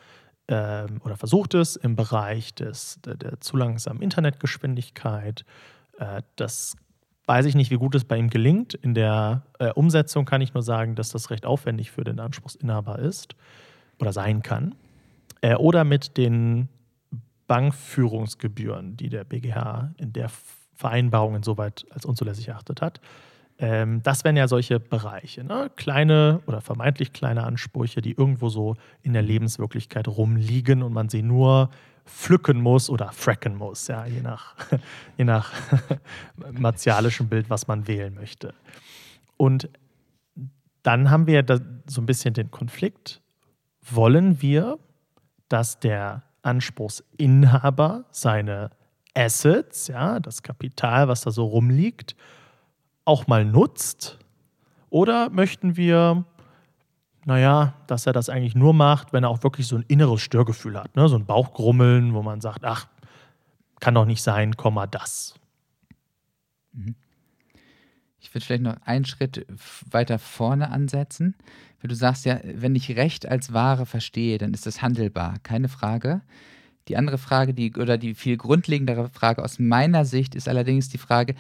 ähm, oder versucht es im Bereich des, der, der zu langsamen Internetgeschwindigkeit. Äh, das Weiß ich nicht, wie gut es bei ihm gelingt. In der äh, Umsetzung kann ich nur sagen, dass das recht aufwendig für den Anspruchsinhaber ist oder sein kann. Äh, oder mit den Bankführungsgebühren, die der BGH in der Vereinbarung insoweit als unzulässig erachtet hat. Ähm, das wären ja solche Bereiche, ne? kleine oder vermeintlich kleine Ansprüche, die irgendwo so in der Lebenswirklichkeit rumliegen und man sie nur pflücken muss oder fracken muss, ja, je nach, je nach martialischem Bild, was man wählen möchte. Und dann haben wir so ein bisschen den Konflikt. Wollen wir, dass der Anspruchsinhaber seine Assets, ja, das Kapital, was da so rumliegt, auch mal nutzt? Oder möchten wir naja, dass er das eigentlich nur macht, wenn er auch wirklich so ein inneres Störgefühl hat, ne? so ein Bauchgrummeln, wo man sagt, ach, kann doch nicht sein, Komma das. Mhm. Ich würde vielleicht noch einen Schritt weiter vorne ansetzen. Weil du sagst ja, wenn ich Recht als Ware verstehe, dann ist das handelbar, keine Frage. Die andere Frage, die oder die viel grundlegendere Frage aus meiner Sicht ist allerdings die Frage,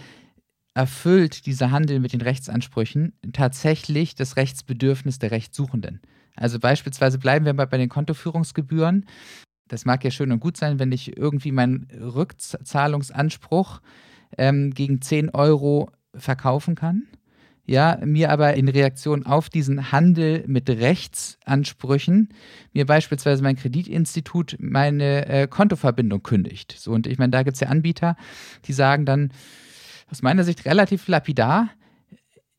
erfüllt dieser Handel mit den Rechtsansprüchen tatsächlich das Rechtsbedürfnis der Rechtssuchenden? Also beispielsweise bleiben wir mal bei den Kontoführungsgebühren. Das mag ja schön und gut sein, wenn ich irgendwie meinen Rückzahlungsanspruch ähm, gegen 10 Euro verkaufen kann ja, mir aber in Reaktion auf diesen Handel mit Rechtsansprüchen mir beispielsweise mein Kreditinstitut meine äh, Kontoverbindung kündigt. So, und ich meine, da gibt es ja Anbieter, die sagen dann aus meiner Sicht relativ lapidar,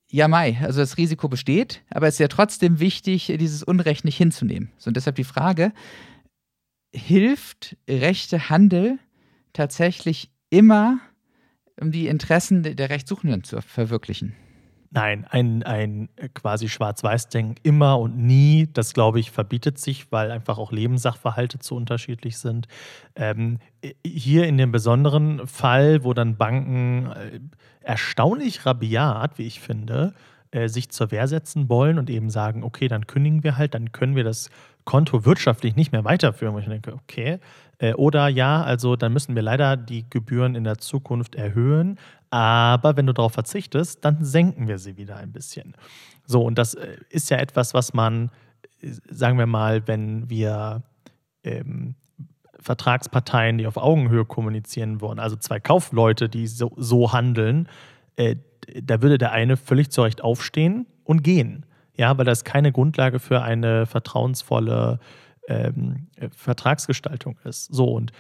ja, Mai, also das Risiko besteht, aber es ist ja trotzdem wichtig, dieses Unrecht nicht hinzunehmen. So, und deshalb die Frage, hilft rechte Handel tatsächlich immer, um die Interessen der Rechtssuchenden zu verwirklichen? Nein, ein, ein quasi Schwarz-Weiß-Denken immer und nie, das glaube ich, verbietet sich, weil einfach auch Lebenssachverhalte zu unterschiedlich sind. Ähm, hier in dem besonderen Fall, wo dann Banken äh, erstaunlich rabiat, wie ich finde, äh, sich zur Wehr setzen wollen und eben sagen, okay, dann kündigen wir halt, dann können wir das Konto wirtschaftlich nicht mehr weiterführen. Wo ich denke, okay. Äh, oder ja, also dann müssen wir leider die Gebühren in der Zukunft erhöhen. Aber wenn du darauf verzichtest, dann senken wir sie wieder ein bisschen. So, und das äh, ist ja etwas, was man, äh, sagen wir mal, wenn wir ähm, Vertragsparteien, die auf Augenhöhe kommunizieren wollen, also zwei Kaufleute, die so, so handeln, äh, da würde der eine völlig zu Recht aufstehen und gehen. Ja, weil das keine Grundlage für eine vertrauensvolle ähm, Vertragsgestaltung ist. So, und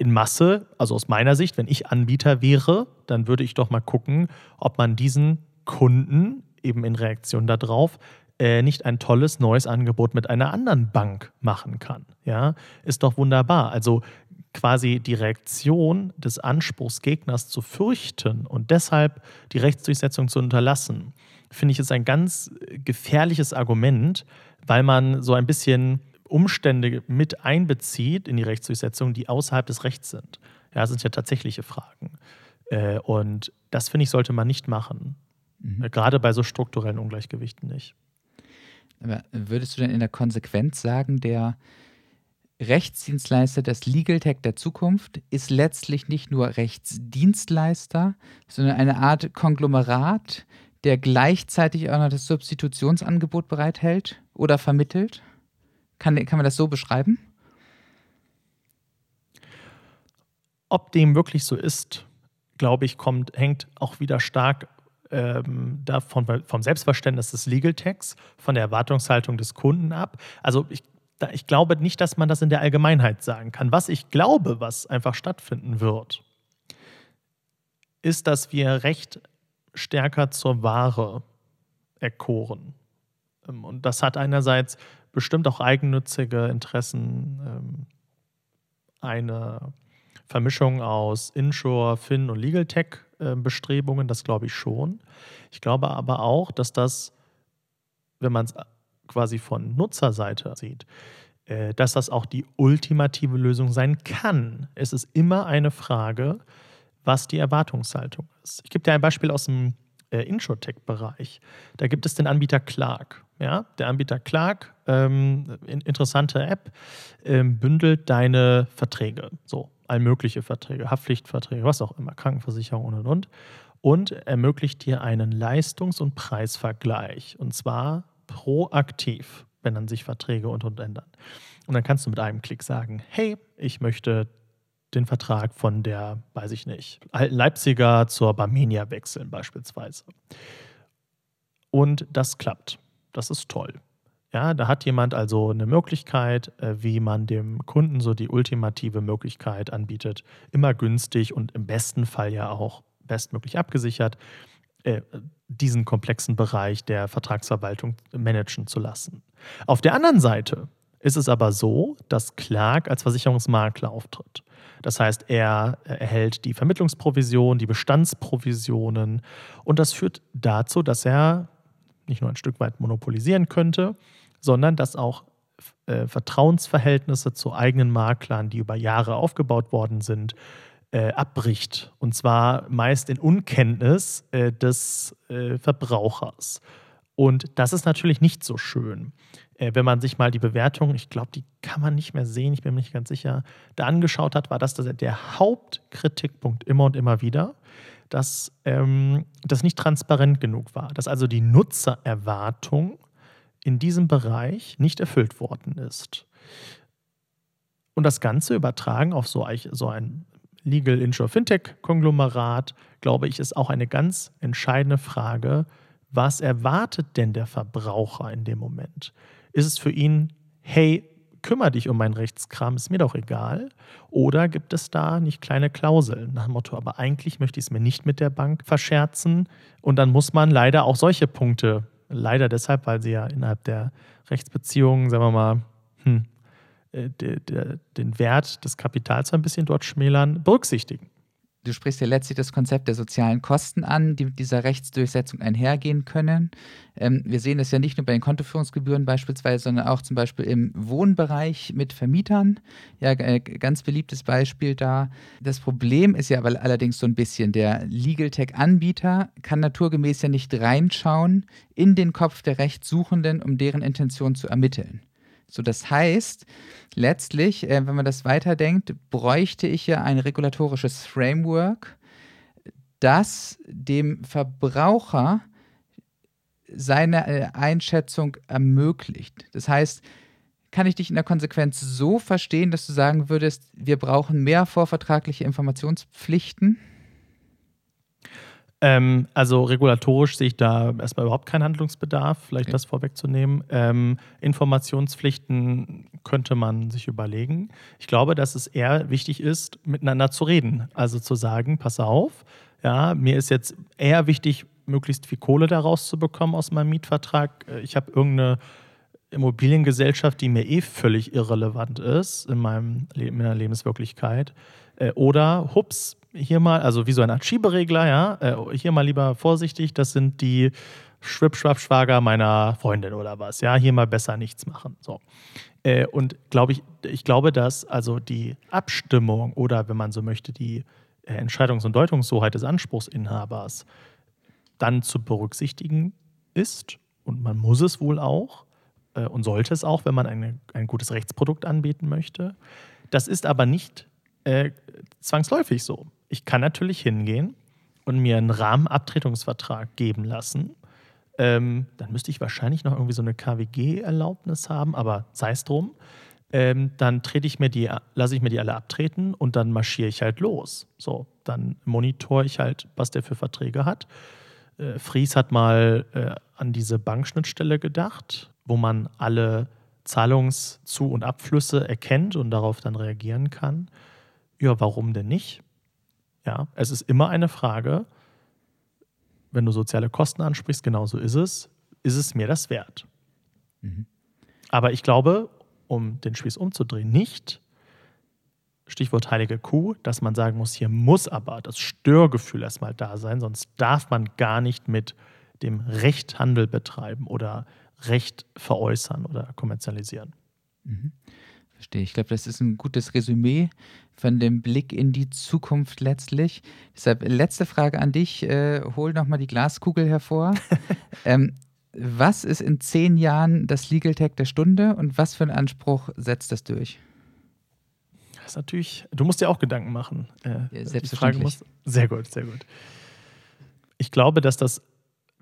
in Masse, also aus meiner Sicht, wenn ich Anbieter wäre, dann würde ich doch mal gucken, ob man diesen Kunden eben in Reaktion darauf äh, nicht ein tolles neues Angebot mit einer anderen Bank machen kann. Ja, ist doch wunderbar. Also quasi die Reaktion des Anspruchsgegners zu fürchten und deshalb die Rechtsdurchsetzung zu unterlassen, finde ich ist ein ganz gefährliches Argument, weil man so ein bisschen Umstände mit einbezieht in die Rechtsdurchsetzung, die außerhalb des Rechts sind. Ja, das sind ja tatsächliche Fragen. Äh, und das, finde ich, sollte man nicht machen. Mhm. Äh, gerade bei so strukturellen Ungleichgewichten nicht. Aber würdest du denn in der Konsequenz sagen, der Rechtsdienstleister, das Legal Tech der Zukunft, ist letztlich nicht nur Rechtsdienstleister, sondern eine Art Konglomerat, der gleichzeitig auch noch das Substitutionsangebot bereithält oder vermittelt? Kann, kann man das so beschreiben? Ob dem wirklich so ist, glaube ich, kommt, hängt auch wieder stark ähm, davon, vom Selbstverständnis des Legal Techs, von der Erwartungshaltung des Kunden ab. Also ich, da, ich glaube nicht, dass man das in der Allgemeinheit sagen kann. Was ich glaube, was einfach stattfinden wird, ist, dass wir Recht stärker zur Ware erkoren. Ähm, und das hat einerseits bestimmt auch eigennützige Interessen, ähm, eine Vermischung aus Insure, Fin und Legal Tech äh, Bestrebungen, das glaube ich schon. Ich glaube aber auch, dass das, wenn man es quasi von Nutzerseite sieht, äh, dass das auch die ultimative Lösung sein kann. Es ist immer eine Frage, was die Erwartungshaltung ist. Ich gebe dir ein Beispiel aus dem äh, Insurtech-Bereich. Da gibt es den Anbieter Clark. Ja, der Anbieter Clark, ähm, in, interessante App, ähm, bündelt deine Verträge, so allmögliche Verträge, Haftpflichtverträge, was auch immer, Krankenversicherung und und und, und ermöglicht dir einen Leistungs- und Preisvergleich und zwar proaktiv, wenn dann sich Verträge und und ändern. Und dann kannst du mit einem Klick sagen, hey, ich möchte den Vertrag von der, weiß ich nicht, alten Leipziger zur Barmenia wechseln beispielsweise. Und das klappt. Das ist toll. Ja, da hat jemand also eine Möglichkeit, äh, wie man dem Kunden so die ultimative Möglichkeit anbietet, immer günstig und im besten Fall ja auch bestmöglich abgesichert, äh, diesen komplexen Bereich der Vertragsverwaltung managen zu lassen. Auf der anderen Seite ist es aber so, dass Clark als Versicherungsmakler auftritt. Das heißt, er erhält die Vermittlungsprovision, die Bestandsprovisionen und das führt dazu, dass er nicht nur ein Stück weit monopolisieren könnte, sondern dass auch äh, Vertrauensverhältnisse zu eigenen Maklern, die über Jahre aufgebaut worden sind, äh, abbricht. Und zwar meist in Unkenntnis äh, des äh, Verbrauchers. Und das ist natürlich nicht so schön. Äh, wenn man sich mal die Bewertung, ich glaube, die kann man nicht mehr sehen, ich bin mir nicht ganz sicher, da angeschaut hat, war das der Hauptkritikpunkt immer und immer wieder, dass ähm, das nicht transparent genug war, dass also die Nutzererwartung in diesem Bereich nicht erfüllt worden ist. Und das Ganze übertragen auf so, ein Legal Insure Fintech Konglomerat, glaube ich, ist auch eine ganz entscheidende Frage. Was erwartet denn der Verbraucher in dem Moment? Ist es für ihn, hey, kümmere dich um meinen Rechtskram, ist mir doch egal? Oder gibt es da nicht kleine Klauseln nach dem Motto, aber eigentlich möchte ich es mir nicht mit der Bank verscherzen? Und dann muss man leider auch solche Punkte, leider deshalb, weil sie ja innerhalb der Rechtsbeziehungen, sagen wir mal, hm, äh, den Wert des Kapitals ein bisschen dort schmälern, berücksichtigen. Du sprichst ja letztlich das Konzept der sozialen Kosten an, die mit dieser Rechtsdurchsetzung einhergehen können. Ähm, wir sehen das ja nicht nur bei den Kontoführungsgebühren beispielsweise, sondern auch zum Beispiel im Wohnbereich mit Vermietern. Ja, äh, ganz beliebtes Beispiel da. Das Problem ist ja aber allerdings so ein bisschen, der Legal Tech-Anbieter kann naturgemäß ja nicht reinschauen in den Kopf der Rechtssuchenden, um deren Intention zu ermitteln. So, das heißt, letztlich, äh, wenn man das weiterdenkt, bräuchte ich ja ein regulatorisches Framework, das dem Verbraucher seine äh, Einschätzung ermöglicht. Das heißt, kann ich dich in der Konsequenz so verstehen, dass du sagen würdest, wir brauchen mehr vorvertragliche Informationspflichten? Ähm, also regulatorisch sehe ich da erstmal überhaupt keinen Handlungsbedarf, vielleicht okay. das vorwegzunehmen. Ähm, Informationspflichten könnte man sich überlegen. Ich glaube, dass es eher wichtig ist, miteinander zu reden. Also zu sagen, pass auf, ja, mir ist jetzt eher wichtig, möglichst viel Kohle daraus zu bekommen aus meinem Mietvertrag. Äh, ich habe irgendeine Immobiliengesellschaft, die mir eh völlig irrelevant ist in, meinem, in meiner Lebenswirklichkeit. Äh, oder, hups, hier mal, also wie so eine Art Schieberegler, ja, äh, hier mal lieber vorsichtig, das sind die Schwip-Schwapp-Schwager meiner Freundin oder was, ja, hier mal besser nichts machen. So. Äh, und glaube ich, ich glaube, dass also die Abstimmung oder, wenn man so möchte, die äh, Entscheidungs- und Deutungshoheit des Anspruchsinhabers dann zu berücksichtigen ist und man muss es wohl auch äh, und sollte es auch, wenn man eine, ein gutes Rechtsprodukt anbieten möchte. Das ist aber nicht äh, zwangsläufig so. Ich kann natürlich hingehen und mir einen Rahmenabtretungsvertrag geben lassen. Ähm, dann müsste ich wahrscheinlich noch irgendwie so eine KWG-Erlaubnis haben, aber sei es drum. Ähm, dann trete ich mir die, lasse ich mir die alle abtreten und dann marschiere ich halt los. So, dann monitore ich halt, was der für Verträge hat. Äh, Fries hat mal äh, an diese Bankschnittstelle gedacht, wo man alle Zahlungszu- und Abflüsse erkennt und darauf dann reagieren kann. Ja, warum denn nicht? Ja, es ist immer eine Frage, wenn du soziale Kosten ansprichst, genauso ist es, ist es mir das wert? Mhm. Aber ich glaube, um den Spieß umzudrehen, nicht, Stichwort heilige Kuh, dass man sagen muss, hier muss aber das Störgefühl erstmal da sein, sonst darf man gar nicht mit dem Recht Handel betreiben oder Recht veräußern oder kommerzialisieren. Mhm. Verstehe. Ich glaube, das ist ein gutes Resümee von dem Blick in die Zukunft letztlich. Deshalb letzte Frage an dich. Äh, hol nochmal die Glaskugel hervor. ähm, was ist in zehn Jahren das Legal Tech der Stunde und was für einen Anspruch setzt das durch? Das ist natürlich, du musst dir auch Gedanken machen. Äh, ja, selbstverständlich. Muss, sehr gut, sehr gut. Ich glaube, dass das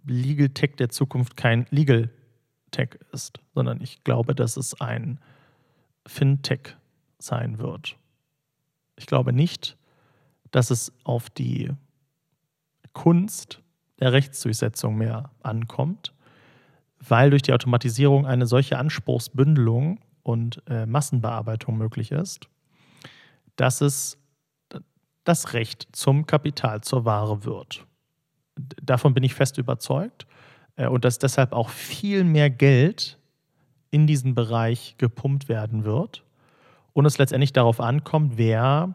Legal Tech der Zukunft kein Legal Tech ist, sondern ich glaube, dass es ein Fintech sein wird. Ich glaube nicht, dass es auf die Kunst der Rechtsdurchsetzung mehr ankommt, weil durch die Automatisierung eine solche Anspruchsbündelung und äh, Massenbearbeitung möglich ist, dass es das Recht zum Kapital, zur Ware wird. Davon bin ich fest überzeugt äh, und dass deshalb auch viel mehr Geld in diesen Bereich gepumpt werden wird und es letztendlich darauf ankommt, wer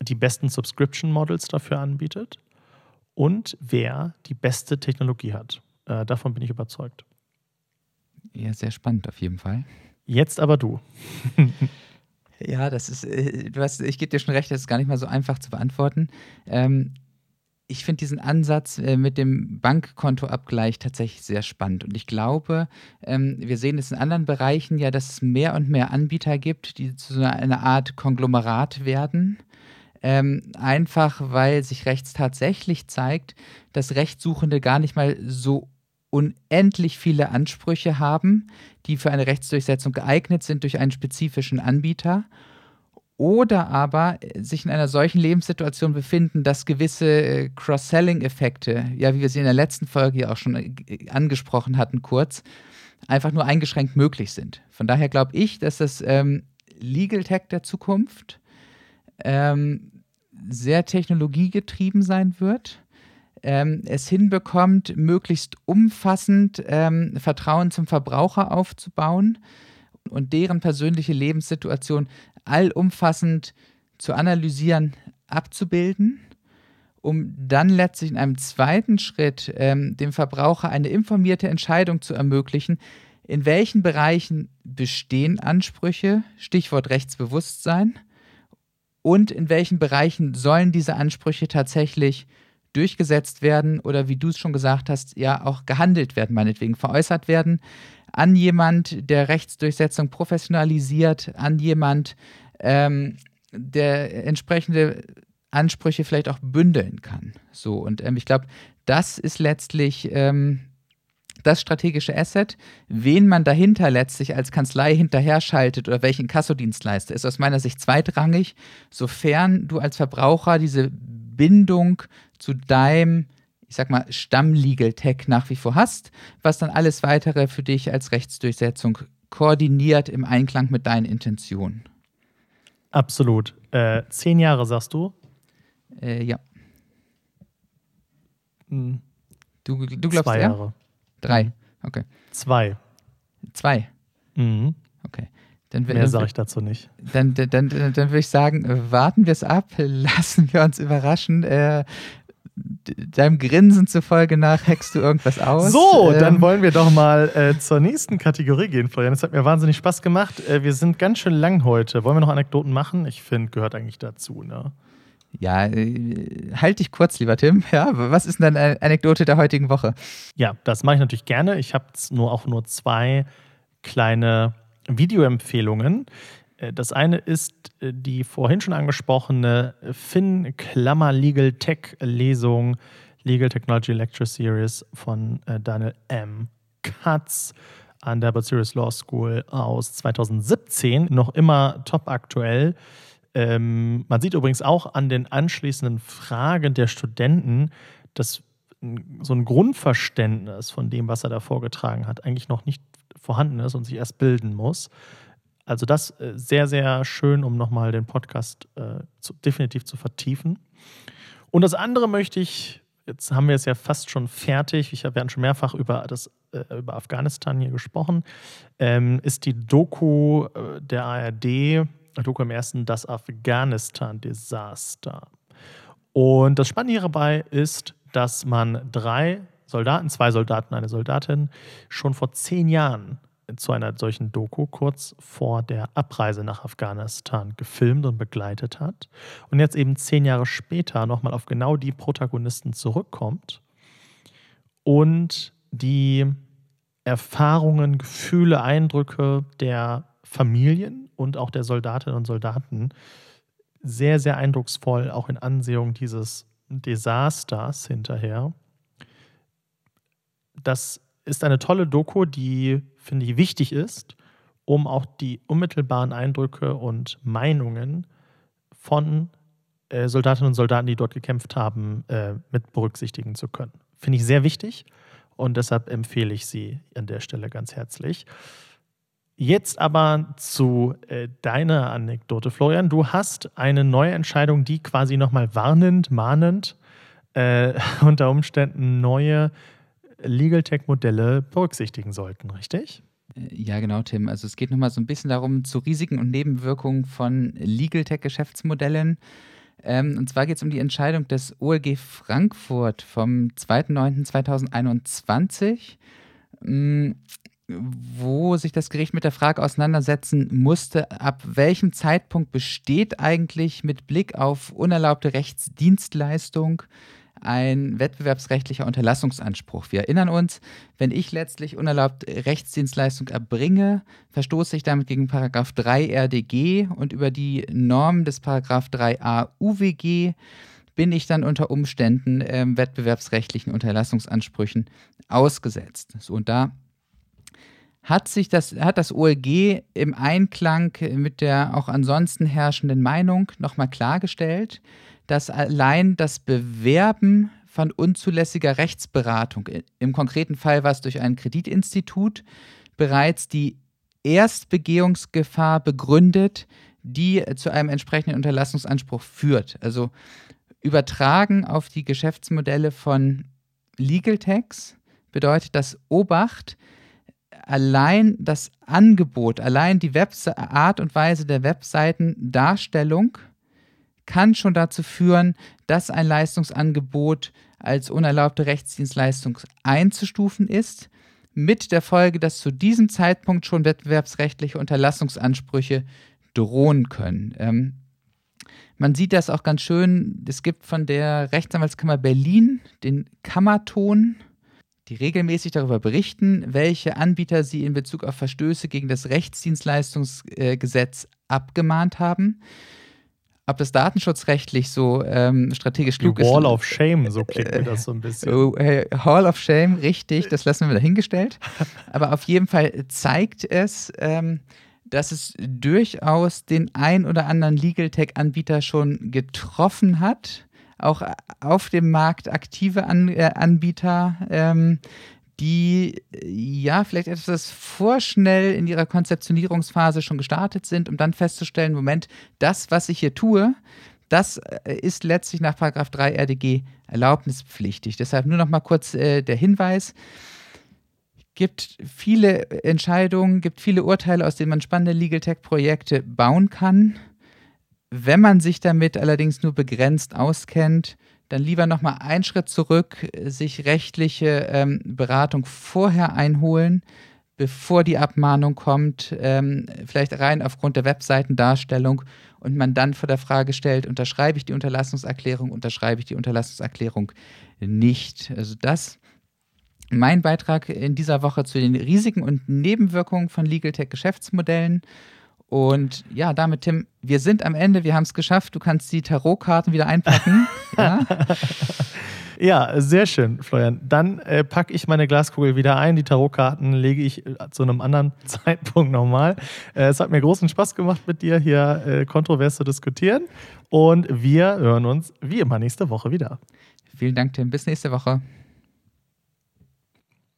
die besten Subscription Models dafür anbietet und wer die beste Technologie hat. Äh, davon bin ich überzeugt. Ja, sehr spannend auf jeden Fall. Jetzt aber du. ja, das ist, äh, du hast, ich gebe dir schon recht, das ist gar nicht mal so einfach zu beantworten. Ähm, ich finde diesen Ansatz äh, mit dem Bankkontoabgleich tatsächlich sehr spannend. Und ich glaube, ähm, wir sehen es in anderen Bereichen ja, dass es mehr und mehr Anbieter gibt, die zu so einer Art Konglomerat werden. Ähm, einfach weil sich rechts tatsächlich zeigt, dass Rechtssuchende gar nicht mal so unendlich viele Ansprüche haben, die für eine Rechtsdurchsetzung geeignet sind durch einen spezifischen Anbieter oder aber äh, sich in einer solchen Lebenssituation befinden, dass gewisse äh, Cross-Selling-Effekte, ja, wie wir sie in der letzten Folge ja auch schon äh, angesprochen hatten, kurz, einfach nur eingeschränkt möglich sind. Von daher glaube ich, dass das ähm, Legal Tech der Zukunft ähm, sehr technologiegetrieben sein wird. Ähm, es hinbekommt, möglichst umfassend ähm, Vertrauen zum Verbraucher aufzubauen und deren persönliche Lebenssituation allumfassend zu analysieren, abzubilden, um dann letztlich in einem zweiten Schritt ähm, dem Verbraucher eine informierte Entscheidung zu ermöglichen, in welchen Bereichen bestehen Ansprüche, Stichwort Rechtsbewusstsein, und in welchen Bereichen sollen diese Ansprüche tatsächlich durchgesetzt werden oder wie du es schon gesagt hast, ja auch gehandelt werden, meinetwegen veräußert werden an jemand, der Rechtsdurchsetzung professionalisiert, an jemand, ähm, der entsprechende Ansprüche vielleicht auch bündeln kann. So, und ähm, ich glaube, das ist letztlich ähm, das strategische Asset. Wen man dahinter letztlich als Kanzlei hinterher schaltet oder welchen Kassodienstleister, ist aus meiner Sicht zweitrangig, sofern du als Verbraucher diese Bindung zu deinem ich sag mal, Stamm-Legal Tech nach wie vor hast, was dann alles weitere für dich als Rechtsdurchsetzung koordiniert im Einklang mit deinen Intentionen. Absolut. Äh, zehn Jahre, sagst du? Äh, ja. Hm. Du, du glaubst Zwei ja? Jahre. Drei. Okay. Zwei. Zwei. Mhm. Okay. Dann, Mehr sage ich dazu nicht. Dann, dann, dann, dann, würde ich sagen, warten wir es ab, lassen wir uns überraschen. Äh, deinem Grinsen zufolge nach hackst du irgendwas aus. So, ähm, dann wollen wir doch mal äh, zur nächsten Kategorie gehen, Florian. Es hat mir wahnsinnig Spaß gemacht. Äh, wir sind ganz schön lang heute. Wollen wir noch Anekdoten machen? Ich finde, gehört eigentlich dazu, ne? Ja, äh, halt dich kurz, lieber Tim. Ja, was ist denn deine Anekdote der heutigen Woche? Ja, das mache ich natürlich gerne. Ich habe nur auch nur zwei kleine Videoempfehlungen. Äh, das eine ist äh, die vorhin schon angesprochene Finn Klammer Legal Tech Lesung Legal Technology Lecture Series von äh, Daniel M. Katz an der Bucerius Law School aus 2017, noch immer top aktuell. Ähm, man sieht übrigens auch an den anschließenden Fragen der Studenten, dass so ein Grundverständnis von dem, was er da vorgetragen hat, eigentlich noch nicht vorhanden ist und sich erst bilden muss. Also das äh, sehr, sehr schön, um nochmal den Podcast äh, zu, definitiv zu vertiefen. Und das andere möchte ich, jetzt haben wir es ja fast schon fertig, ich habe ja schon mehrfach über, das, äh, über Afghanistan hier gesprochen, ähm, ist die Doku äh, der ARD, Doku im ersten, das Afghanistan-Desaster. Und das Spannende hierbei ist, dass man drei Soldaten, zwei Soldaten, eine Soldatin, schon vor zehn Jahren zu einer solchen Doku kurz vor der Abreise nach Afghanistan gefilmt und begleitet hat und jetzt eben zehn Jahre später nochmal auf genau die Protagonisten zurückkommt und die Erfahrungen, Gefühle, Eindrücke der Familien und auch der Soldatinnen und Soldaten sehr, sehr eindrucksvoll auch in Ansehung dieses Desasters hinterher. Das ist eine tolle Doku, die, finde ich, wichtig ist, um auch die unmittelbaren Eindrücke und Meinungen von äh, Soldatinnen und Soldaten, die dort gekämpft haben, äh, mit berücksichtigen zu können. Finde ich sehr wichtig und deshalb empfehle ich sie an der Stelle ganz herzlich. Jetzt aber zu äh, deiner Anekdote, Florian. Du hast eine neue Entscheidung, die quasi nochmal warnend, mahnend, äh, unter Umständen neue Legal Tech-Modelle berücksichtigen sollten, richtig? Äh, ja, genau, Tim. Also es geht nochmal so ein bisschen darum, zu Risiken und Nebenwirkungen von Legal Tech-Geschäftsmodellen. Ähm, und zwar geht es um die Entscheidung des OLG Frankfurt vom 2.9.2021, mm, wo sich das Gericht mit der Frage auseinandersetzen musste, ab welchem Zeitpunkt besteht eigentlich mit Blick auf unerlaubte Rechtsdienstleistung ein wettbewerbsrechtlicher Unterlassungsanspruch. Wir erinnern uns, wenn ich letztlich unerlaubt Rechtsdienstleistung erbringe, verstoße ich damit gegen Paragraph 3 RDG und über die Normen des Paragraph 3a UWG bin ich dann unter Umständen äh, wettbewerbsrechtlichen Unterlassungsansprüchen ausgesetzt. So, und da hat sich das, hat das OLG im Einklang mit der auch ansonsten herrschenden Meinung nochmal klargestellt, dass allein das Bewerben von unzulässiger Rechtsberatung, im konkreten Fall war es durch ein Kreditinstitut, bereits die Erstbegehungsgefahr begründet, die zu einem entsprechenden Unterlassungsanspruch führt. Also übertragen auf die Geschäftsmodelle von Legal Tax bedeutet das Obacht, allein das Angebot, allein die Webse Art und Weise der Webseitendarstellung kann schon dazu führen, dass ein Leistungsangebot als unerlaubte Rechtsdienstleistung einzustufen ist, mit der Folge, dass zu diesem Zeitpunkt schon wettbewerbsrechtliche Unterlassungsansprüche drohen können. Ähm, man sieht das auch ganz schön. Es gibt von der Rechtsanwaltskammer Berlin den Kammerton, die regelmäßig darüber berichten, welche Anbieter sie in Bezug auf Verstöße gegen das Rechtsdienstleistungsgesetz abgemahnt haben. Ob das datenschutzrechtlich so ähm, strategisch klug ist. Wall of Shame, so klingt mir das so ein bisschen. Oh, Hall of Shame, richtig, das lassen wir dahingestellt. Aber auf jeden Fall zeigt es, ähm, dass es durchaus den ein oder anderen Legal Tech-Anbieter schon getroffen hat auch auf dem Markt aktive An äh, Anbieter, ähm, die ja vielleicht etwas vorschnell in ihrer Konzeptionierungsphase schon gestartet sind, um dann festzustellen, Moment, das, was ich hier tue, das äh, ist letztlich nach 3 RDG erlaubnispflichtig. Deshalb nur noch mal kurz äh, der Hinweis. Gibt viele Entscheidungen, gibt viele Urteile, aus denen man spannende Legal Tech-Projekte bauen kann. Wenn man sich damit allerdings nur begrenzt auskennt, dann lieber nochmal einen Schritt zurück, sich rechtliche ähm, Beratung vorher einholen, bevor die Abmahnung kommt, ähm, vielleicht rein aufgrund der Webseitendarstellung und man dann vor der Frage stellt, unterschreibe ich die Unterlassungserklärung, unterschreibe ich die Unterlassungserklärung nicht. Also das mein Beitrag in dieser Woche zu den Risiken und Nebenwirkungen von Legal Tech Geschäftsmodellen. Und ja, damit, Tim, wir sind am Ende, wir haben es geschafft. Du kannst die Tarotkarten wieder einpacken. ja? ja? sehr schön, Florian. Dann äh, packe ich meine Glaskugel wieder ein. Die Tarotkarten lege ich äh, zu einem anderen Zeitpunkt nochmal. Äh, es hat mir großen Spaß gemacht, mit dir hier äh, kontrovers zu diskutieren. Und wir hören uns wie immer nächste Woche wieder. Vielen Dank, Tim. Bis nächste Woche.